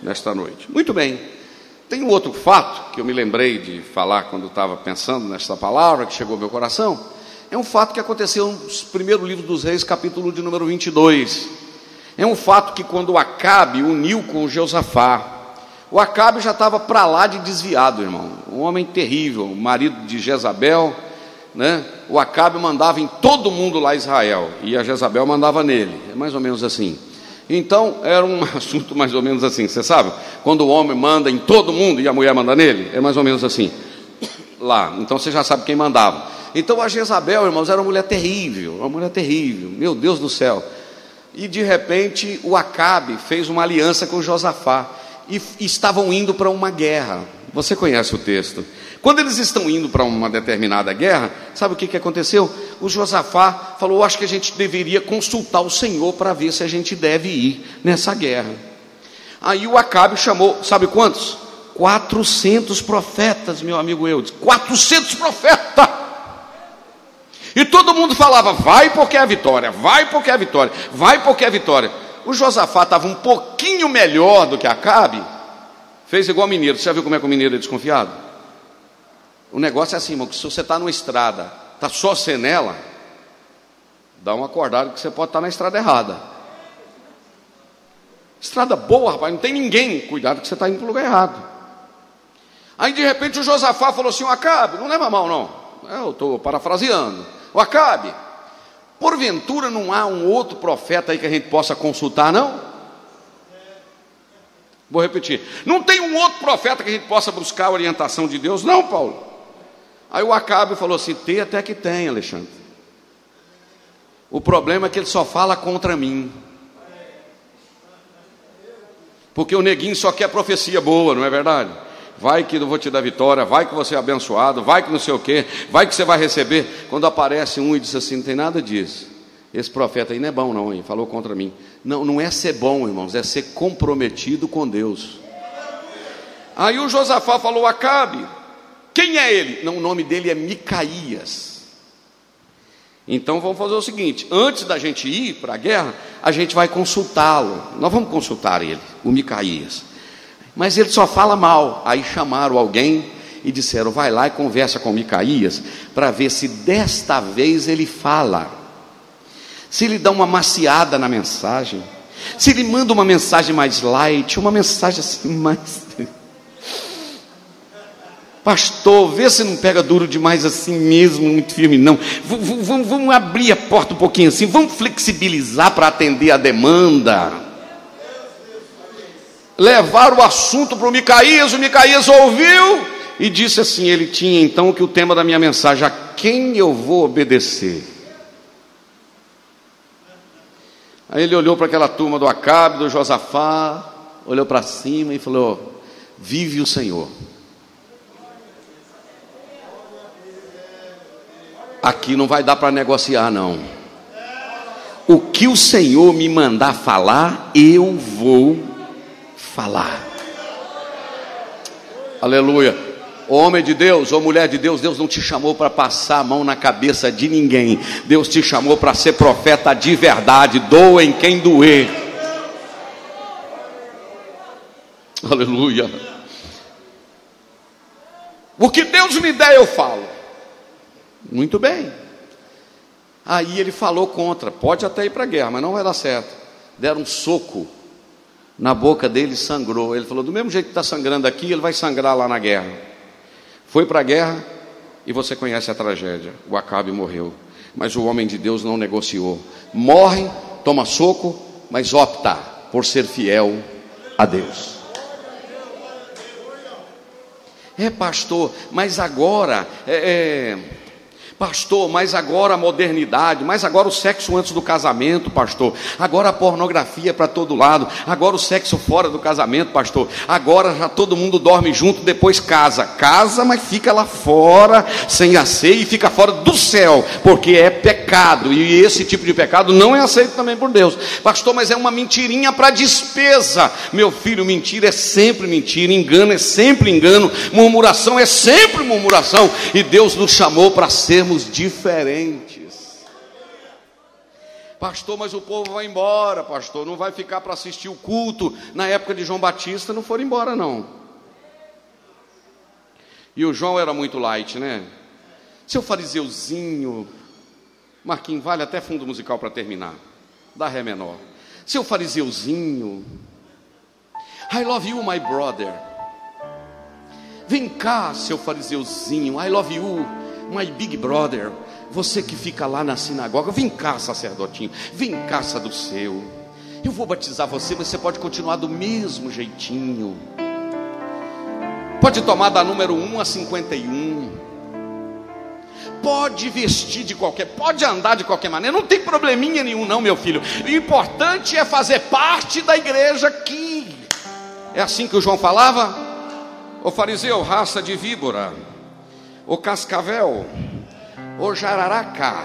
nesta noite. Muito bem. Tem um outro fato que eu me lembrei de falar quando estava pensando nesta palavra que chegou ao meu coração. É um fato que aconteceu no primeiro livro dos Reis, capítulo de número 22. É um fato que quando o Acabe uniu com Josafá, o Acabe já estava para lá de desviado, irmão. Um homem terrível, marido de Jezabel, né? o Acabe mandava em todo mundo lá Israel, e a Jezabel mandava nele, é mais ou menos assim. Então, era um *laughs* assunto mais ou menos assim, você sabe? Quando o homem manda em todo mundo e a mulher manda nele, é mais ou menos assim. *coughs* Lá, então você já sabe quem mandava. Então a Jezabel, irmãos, era uma mulher terrível, uma mulher terrível, meu Deus do céu. E de repente o Acabe fez uma aliança com Josafá e, e estavam indo para uma guerra. Você conhece o texto. Quando eles estão indo para uma determinada guerra, sabe o que, que aconteceu? O Josafá falou: Acho que a gente deveria consultar o Senhor para ver se a gente deve ir nessa guerra. Aí o Acabe chamou, sabe quantos? 400 profetas, meu amigo Eudes. 400 profetas! E todo mundo falava: Vai porque é a vitória, vai porque é a vitória, vai porque é a vitória. O Josafá estava um pouquinho melhor do que Acabe, fez igual mineiro. Você já viu como é que o mineiro é desconfiado? O negócio é assim, irmão, que se você está numa estrada, está só você nela, dá uma acordada que você pode estar tá na estrada errada. Estrada boa, rapaz, não tem ninguém. Cuidado que você está indo para o lugar errado. Aí de repente o Josafá falou assim: Acabe, não leva mal não. Eu estou parafraseando. O Acabe, porventura não há um outro profeta aí que a gente possa consultar, não? Vou repetir. Não tem um outro profeta que a gente possa buscar a orientação de Deus, não, Paulo? Aí o Acabe falou assim: tem até que tem, Alexandre. O problema é que ele só fala contra mim. Porque o neguinho só quer profecia boa, não é verdade? Vai que eu vou te dar vitória, vai que você é abençoado, vai que não sei o quê, vai que você vai receber. Quando aparece um e diz assim: não tem nada disso. Esse profeta aí não é bom, não, hein? falou contra mim. Não, não é ser bom, irmãos, é ser comprometido com Deus. Aí o Josafá falou: Acabe, quem é ele? Não, o nome dele é Micaías. Então vamos fazer o seguinte: antes da gente ir para a guerra, a gente vai consultá-lo. Nós vamos consultar ele, o Micaías. Mas ele só fala mal. Aí chamaram alguém e disseram: vai lá e conversa com Micaías para ver se desta vez ele fala. Se ele dá uma maciada na mensagem, se ele manda uma mensagem mais light, uma mensagem assim mais *laughs* Pastor, vê se não pega duro demais assim mesmo, muito firme, não. Vamos, vamos, vamos abrir a porta um pouquinho assim, vamos flexibilizar para atender a demanda. Levar o assunto para o Micaías, o Micaías ouviu e disse assim: ele tinha então que o tema da minha mensagem, a quem eu vou obedecer? Aí ele olhou para aquela turma do Acabe, do Josafá, olhou para cima e falou: Vive o Senhor. aqui não vai dar para negociar, não. O que o Senhor me mandar falar, eu vou falar. Aleluia. Homem de Deus ou mulher de Deus, Deus não te chamou para passar a mão na cabeça de ninguém. Deus te chamou para ser profeta de verdade. Doem quem doer. Aleluia. O que Deus me der, eu falo. Muito bem. Aí ele falou contra, pode até ir para a guerra, mas não vai dar certo. Deram um soco na boca dele sangrou. Ele falou: do mesmo jeito que está sangrando aqui, ele vai sangrar lá na guerra. Foi para a guerra e você conhece a tragédia. O Acabe morreu. Mas o homem de Deus não negociou. Morre, toma soco, mas opta por ser fiel a Deus. É, pastor, mas agora é, é Pastor, mas agora a modernidade, mas agora o sexo antes do casamento, pastor. Agora a pornografia para todo lado. Agora o sexo fora do casamento, pastor. Agora já todo mundo dorme junto, depois casa. Casa, mas fica lá fora, sem a e fica fora do céu, porque é pecado. E esse tipo de pecado não é aceito também por Deus. Pastor, mas é uma mentirinha para despesa. Meu filho, mentira é sempre mentira, engano é sempre engano, murmuração é sempre murmuração. E Deus nos chamou para sermos diferentes. Pastor, mas o povo vai embora, pastor, não vai ficar para assistir o culto. Na época de João Batista não foram embora, não. E o João era muito light, né? Seu fariseuzinho, Marquinhos, vale até fundo musical para terminar. Dá ré menor. Seu fariseuzinho, I love you, my brother. Vem cá, seu fariseuzinho, I love you, my big brother, você que fica lá na sinagoga, vem cá, sacerdotinho, vem cá, saduceu. Eu vou batizar você, mas você pode continuar do mesmo jeitinho. Pode tomar da número 1 a 51. Pode vestir de qualquer, pode andar de qualquer maneira, não tem probleminha nenhum, não, meu filho. O importante é fazer parte da igreja aqui. É assim que o João falava? O fariseu, raça de víbora o cascavel, o jararaca,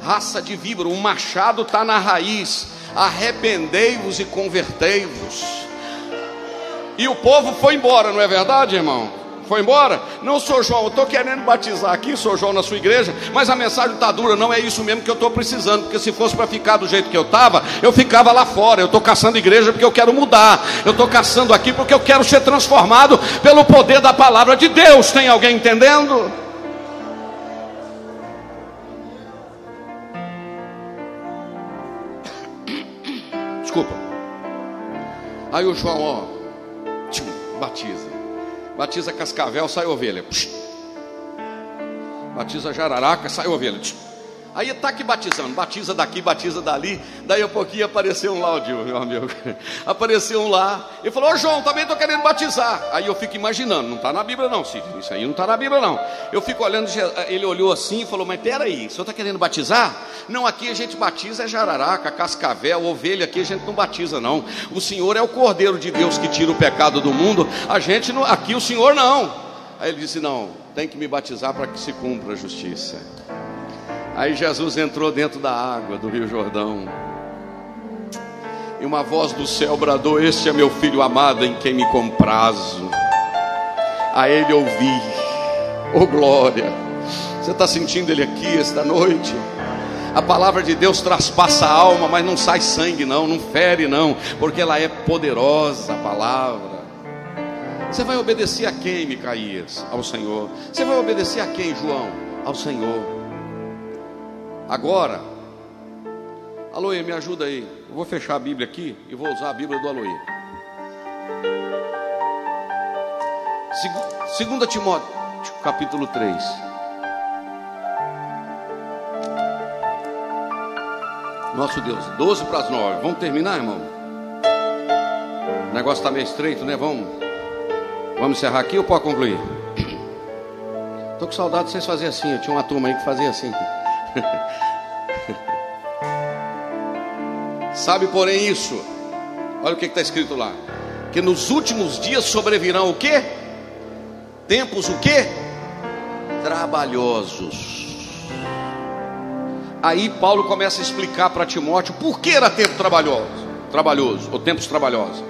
raça de víbora, o machado está na raiz, arrependei-vos e convertei-vos. E o povo foi embora, não é verdade, irmão? Foi embora? Não, sou João, eu estou querendo batizar aqui, sou João na sua igreja, mas a mensagem está dura, não é isso mesmo que eu estou precisando, porque se fosse para ficar do jeito que eu estava, eu ficava lá fora. Eu estou caçando igreja porque eu quero mudar, eu estou caçando aqui porque eu quero ser transformado pelo poder da palavra de Deus. Tem alguém entendendo? *coughs* Desculpa. Aí o João, ó, batiza. Batiza cascavel, sai ovelha. Batiza jararaca, sai ovelha. Aí está aqui batizando, batiza daqui, batiza dali. Daí a pouquinho apareceu um lá, o meu amigo. *laughs* Apareceu um lá e falou: Ô João, também estou querendo batizar. Aí eu fico imaginando, não está na Bíblia não, Cid. Isso aí não está na Bíblia não. Eu fico olhando, ele olhou assim e falou: Mas peraí, o senhor está querendo batizar? Não, aqui a gente batiza é jararaca, cascavel, ovelha, aqui a gente não batiza não. O Senhor é o Cordeiro de Deus que tira o pecado do mundo. A gente não, aqui o Senhor não. Aí ele disse: Não, tem que me batizar para que se cumpra a justiça. Aí Jesus entrou dentro da água do Rio Jordão. E uma voz do céu bradou: Este é meu filho amado em quem me comprazo. A ele ouvi, oh glória. Você está sentindo ele aqui esta noite? A palavra de Deus traspassa a alma, mas não sai sangue, não, não fere, não, porque ela é poderosa, a palavra. Você vai obedecer a quem, Micaías? Ao Senhor. Você vai obedecer a quem, João? Ao Senhor. Agora, Aloê, me ajuda aí. Eu vou fechar a Bíblia aqui e vou usar a Bíblia do Aloê. Segunda Timóteo, capítulo 3. Nosso Deus, 12 para as 9. Vamos terminar, irmão? O negócio está meio estreito, né? Vamos, vamos encerrar aqui ou pode concluir? Estou com saudade de vocês fazerem assim. Eu tinha uma turma aí que fazia assim. *laughs* Sabe, porém, isso. Olha o que está escrito lá. Que nos últimos dias sobrevirão o quê? Tempos o quê? Trabalhosos. Aí Paulo começa a explicar para Timóteo por que era tempo trabalhoso, trabalhoso, ou tempos trabalhosos.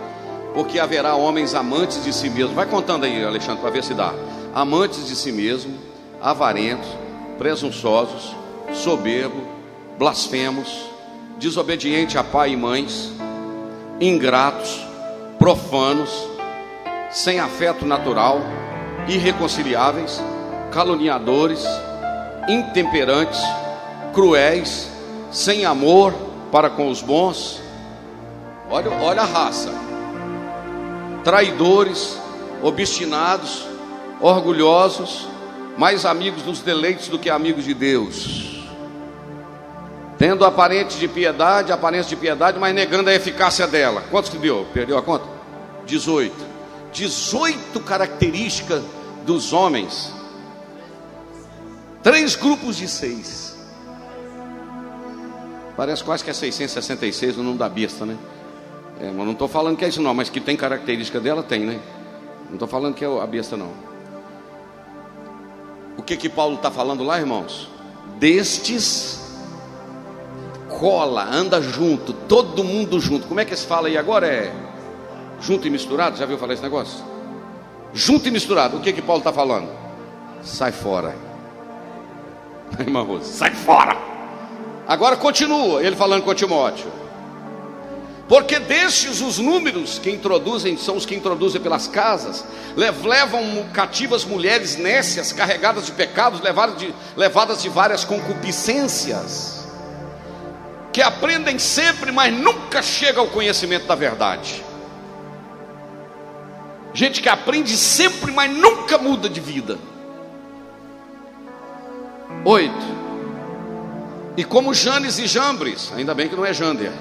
Porque haverá homens amantes de si mesmo. Vai contando aí, Alexandre, para ver se dá. Amantes de si mesmo, avarentos, presunçosos, soberbo, blasfemos, desobediente a pai e mães, ingratos, profanos, sem afeto natural, irreconciliáveis, caluniadores, intemperantes, cruéis, sem amor para com os bons. Olha, olha a raça. Traidores, obstinados, orgulhosos, mais amigos dos deleites do que amigos de Deus tendo aparente de piedade, aparência de piedade, mas negando a eficácia dela. Quantos que deu? Perdeu a conta? 18. 18 características dos homens Três grupos de seis. Parece quase que é 666 o nome da besta, né? É, mas não estou falando que é isso não, mas que tem característica dela, tem, né? Não estou falando que é a besta não. O que que Paulo está falando lá, irmãos? Destes cola, anda junto, todo mundo junto. Como é que se fala aí agora? É junto e misturado? Já viu falar esse negócio? Junto e misturado. O que que Paulo está falando? Sai fora. *laughs* Irmã Rosa, sai fora. Agora continua ele falando com Timóteo. Porque destes os números que introduzem, são os que introduzem pelas casas, levam cativas mulheres nécias, carregadas de pecados, levadas de, levadas de várias concupiscências, que aprendem sempre, mas nunca chegam ao conhecimento da verdade. Gente que aprende sempre, mas nunca muda de vida. Oito. E como Janes e Jambres, ainda bem que não é Jander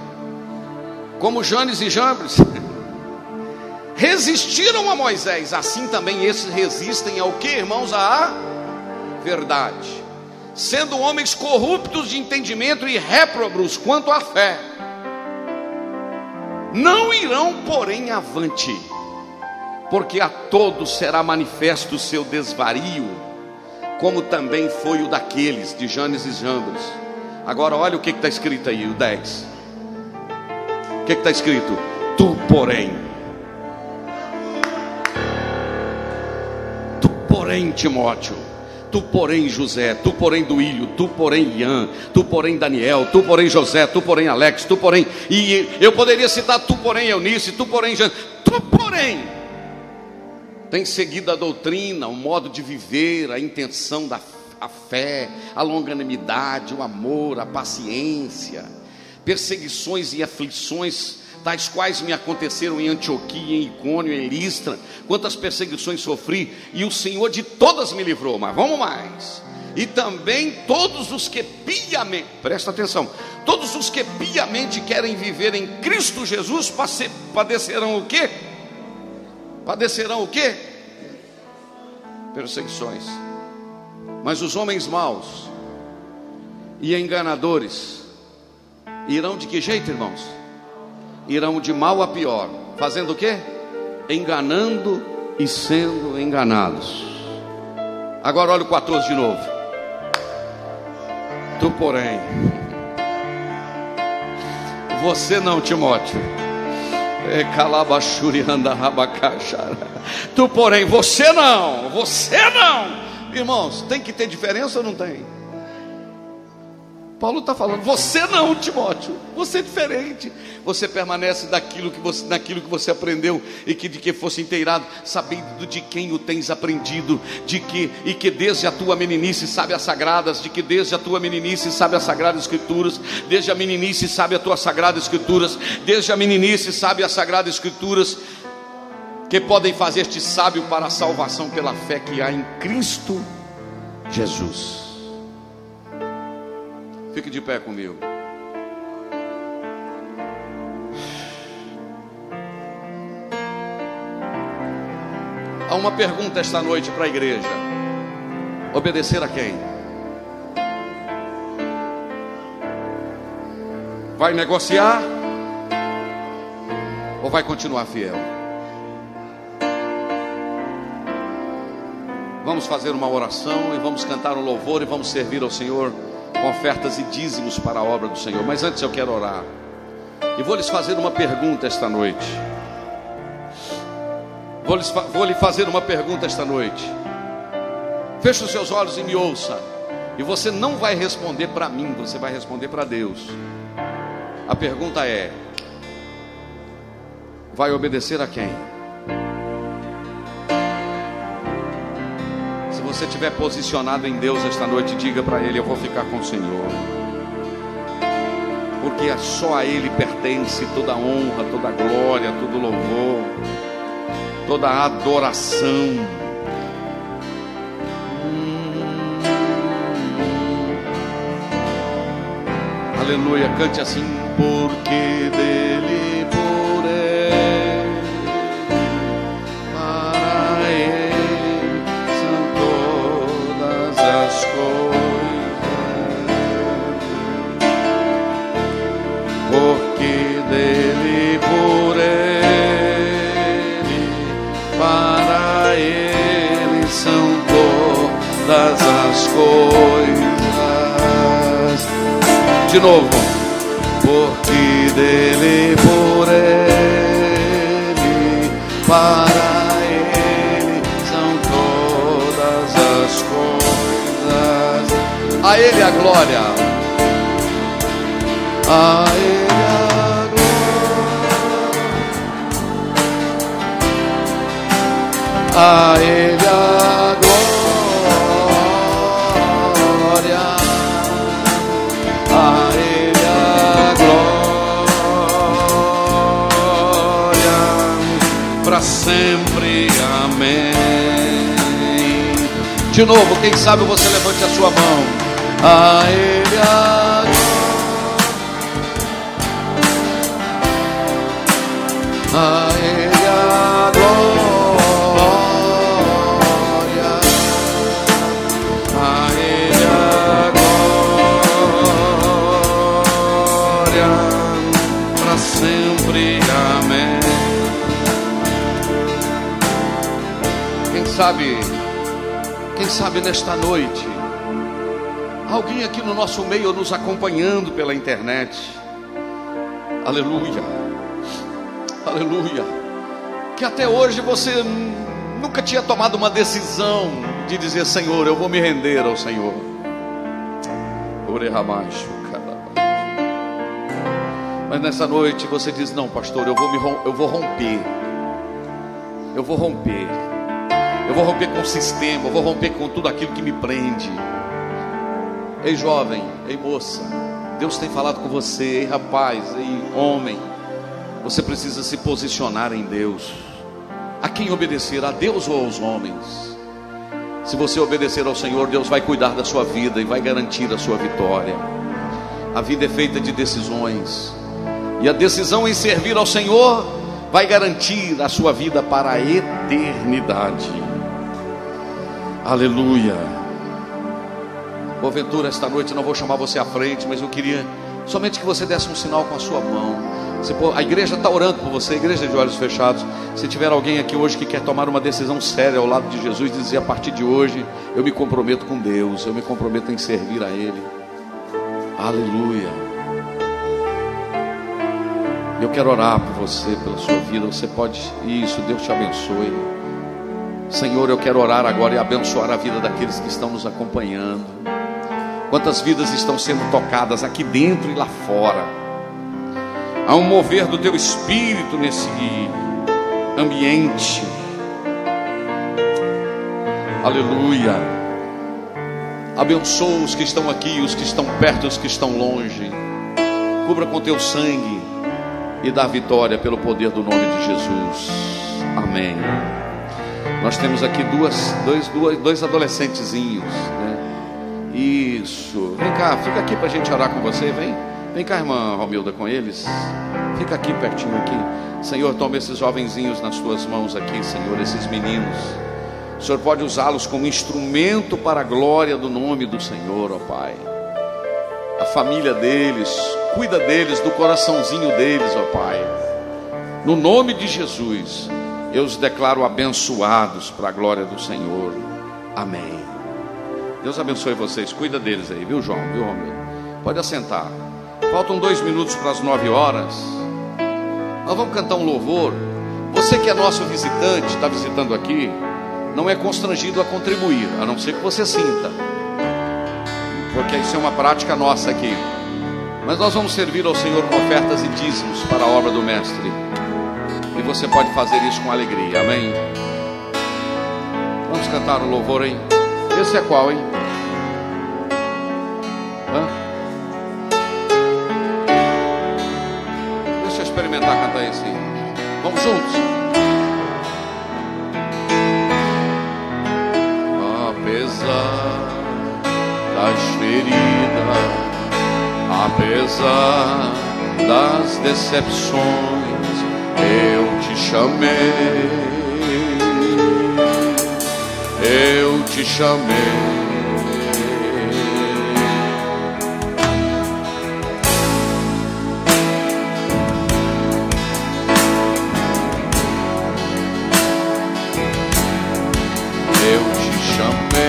como Janes e Jambres, *laughs* resistiram a Moisés, assim também esses resistem ao que, irmãos? À verdade, sendo homens corruptos de entendimento e réprobos quanto à fé, não irão, porém, avante, porque a todos será manifesto o seu desvario, como também foi o daqueles de Janes e Jambres. Agora, olha o que está escrito aí, o 10 que está escrito? Tu, porém, tu, porém, Timóteo, tu, porém, José, tu, porém, Duílio, tu, porém, Ian, tu, porém, Daniel, tu, porém, José, tu, porém, Alex, tu, porém, e eu poderia citar tu, porém, Eunice, tu, porém, Jean, tu, porém, tem seguido a doutrina, o modo de viver, a intenção da a fé, a longanimidade, o amor, a paciência perseguições e aflições, tais quais me aconteceram em Antioquia, em Icônio, em Listra, quantas perseguições sofri, e o Senhor de todas me livrou. Mas vamos mais. E também todos os que piamente, presta atenção, todos os que piamente querem viver em Cristo Jesus padecerão o quê? Padecerão o quê? Perseguições. Mas os homens maus e enganadores Irão de que jeito, irmãos? Irão de mal a pior. Fazendo o quê? Enganando e sendo enganados. Agora olha o 14 de novo. Tu, porém, você não, Timóteo. É, tu, porém, você não, você não. Irmãos, tem que ter diferença ou não tem? Paulo está falando, você não, Timóteo, você é diferente. Você permanece daquilo que você, naquilo que você aprendeu e que de que fosse inteirado, sabendo de quem o tens aprendido, de que e que desde a tua meninice sabe as sagradas, de que desde a tua meninice sabe as sagradas escrituras, desde a meninice sabe as tuas sagradas escrituras, desde a meninice sabe as sagradas escrituras, que podem fazer-te sábio para a salvação pela fé que há em Cristo Jesus. Fique de pé comigo. Há uma pergunta esta noite para a igreja: obedecer a quem? Vai negociar ou vai continuar fiel? Vamos fazer uma oração e vamos cantar um louvor e vamos servir ao Senhor com ofertas e dízimos para a obra do Senhor. Mas antes eu quero orar. E vou lhes fazer uma pergunta esta noite. Vou, lhes, vou lhe fazer uma pergunta esta noite. Feche os seus olhos e me ouça. E você não vai responder para mim, você vai responder para Deus. A pergunta é: vai obedecer a quem? Estiver posicionado em Deus esta noite, diga para Ele: Eu vou ficar com o Senhor. Porque é só a Ele pertence toda a honra, toda glória, todo louvor, toda a adoração. Aleluia, cante assim, porque dele coisas. De novo, porque dele, por ele, para ele são todas as coisas. A ele a glória. A ele a glória. a Ele. De novo, quem sabe você levante a sua mão. A ele a a ele a glória, a ele a glória, para sempre, amém. Quem sabe, quem sabe nesta noite, alguém aqui no nosso meio nos acompanhando pela internet, aleluia. Aleluia. Que até hoje você nunca tinha tomado uma decisão de dizer: Senhor, eu vou me render ao Senhor. Mas nessa noite você diz: Não, pastor, eu vou, me, eu vou romper. Eu vou romper. Eu vou romper com o sistema. Eu vou romper com tudo aquilo que me prende. Ei, jovem, ei, moça. Deus tem falado com você, ei, rapaz, ei, homem. Você precisa se posicionar em Deus. A quem obedecer? A Deus ou aos homens? Se você obedecer ao Senhor, Deus vai cuidar da sua vida e vai garantir a sua vitória. A vida é feita de decisões. E a decisão em servir ao Senhor vai garantir a sua vida para a eternidade. Aleluia. Porventura, esta noite não vou chamar você à frente, mas eu queria somente que você desse um sinal com a sua mão. Se a igreja está orando por você, a igreja de olhos fechados. Se tiver alguém aqui hoje que quer tomar uma decisão séria ao lado de Jesus, dizer a partir de hoje, eu me comprometo com Deus, eu me comprometo em servir a Ele. Aleluia. Eu quero orar por você, pela sua vida. Você pode, isso, Deus te abençoe. Senhor, eu quero orar agora e abençoar a vida daqueles que estão nos acompanhando. Quantas vidas estão sendo tocadas aqui dentro e lá fora. Há um mover do teu espírito nesse ambiente. Aleluia. Abençoa os que estão aqui, os que estão perto, os que estão longe. Cubra com teu sangue e dá vitória pelo poder do nome de Jesus. Amém. Nós temos aqui duas, dois, duas, dois adolescentezinhos, né? Isso. Vem cá, fica aqui para a gente orar com você. Vem, vem cá, irmã Romilda, com eles. Fica aqui pertinho aqui. Senhor, toma esses jovenzinhos nas tuas mãos aqui, Senhor, esses meninos. O Senhor pode usá-los como instrumento para a glória do nome do Senhor, ó Pai. A família deles, cuida deles, do coraçãozinho deles, ó Pai. No nome de Jesus, eu os declaro abençoados para a glória do Senhor. Amém. Deus abençoe vocês. Cuida deles aí, viu, João? Viu, Romeu? Pode assentar. Faltam dois minutos para as nove horas. Nós vamos cantar um louvor. Você que é nosso visitante, está visitando aqui, não é constrangido a contribuir, a não ser que você sinta, porque isso é uma prática nossa aqui. Mas nós vamos servir ao Senhor com ofertas e dízimos para a obra do Mestre, e você pode fazer isso com alegria, amém? Vamos cantar um louvor, hein? Esse é qual, hein? Hã? Deixa eu experimentar cantar esse. Vamos juntos. Apesar das feridas, apesar das decepções, chamei, eu te chamei. Eu te chamei,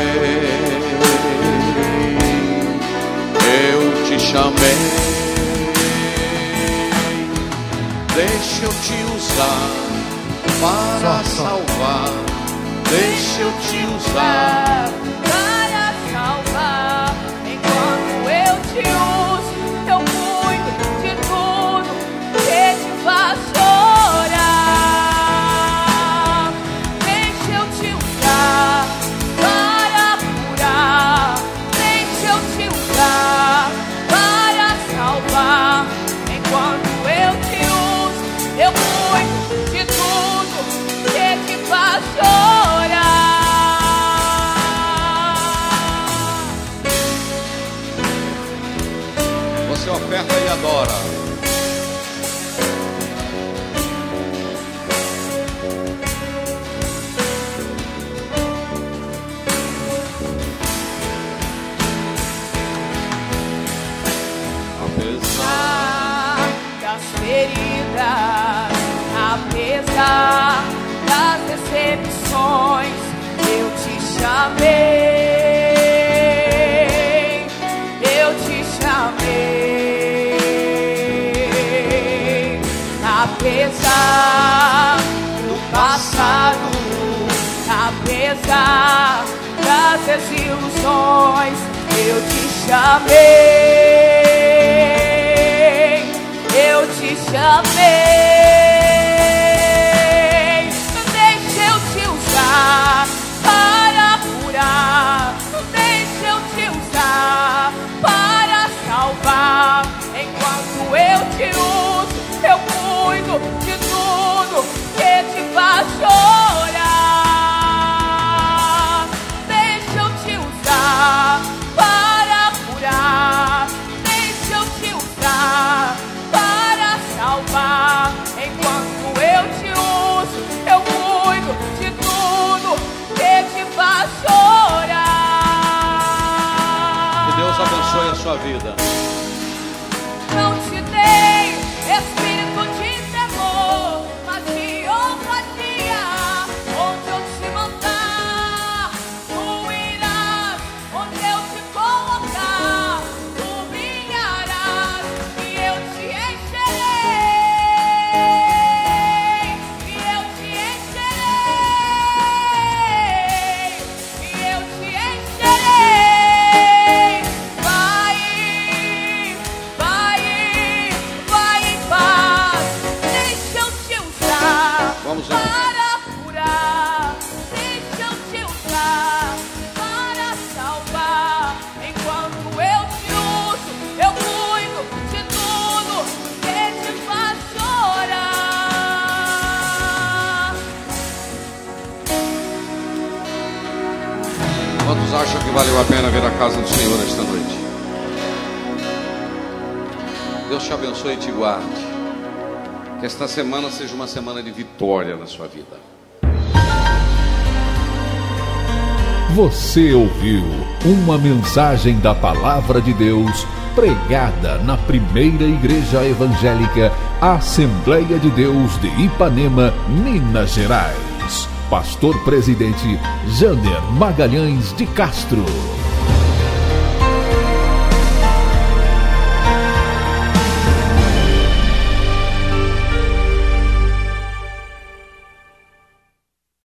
eu te chamei. Deixa eu te usar para salvar. Deixa eu te usar. chamei, eu te chamei, apesar do passado, apesar das desilusões, eu te chamei, eu te chamei. te uso, eu cuido de tudo que te passou? semana seja uma semana de vitória na sua vida. Você ouviu uma mensagem da Palavra de Deus pregada na primeira Igreja Evangélica Assembleia de Deus de Ipanema, Minas Gerais. Pastor Presidente Jander Magalhães de Castro.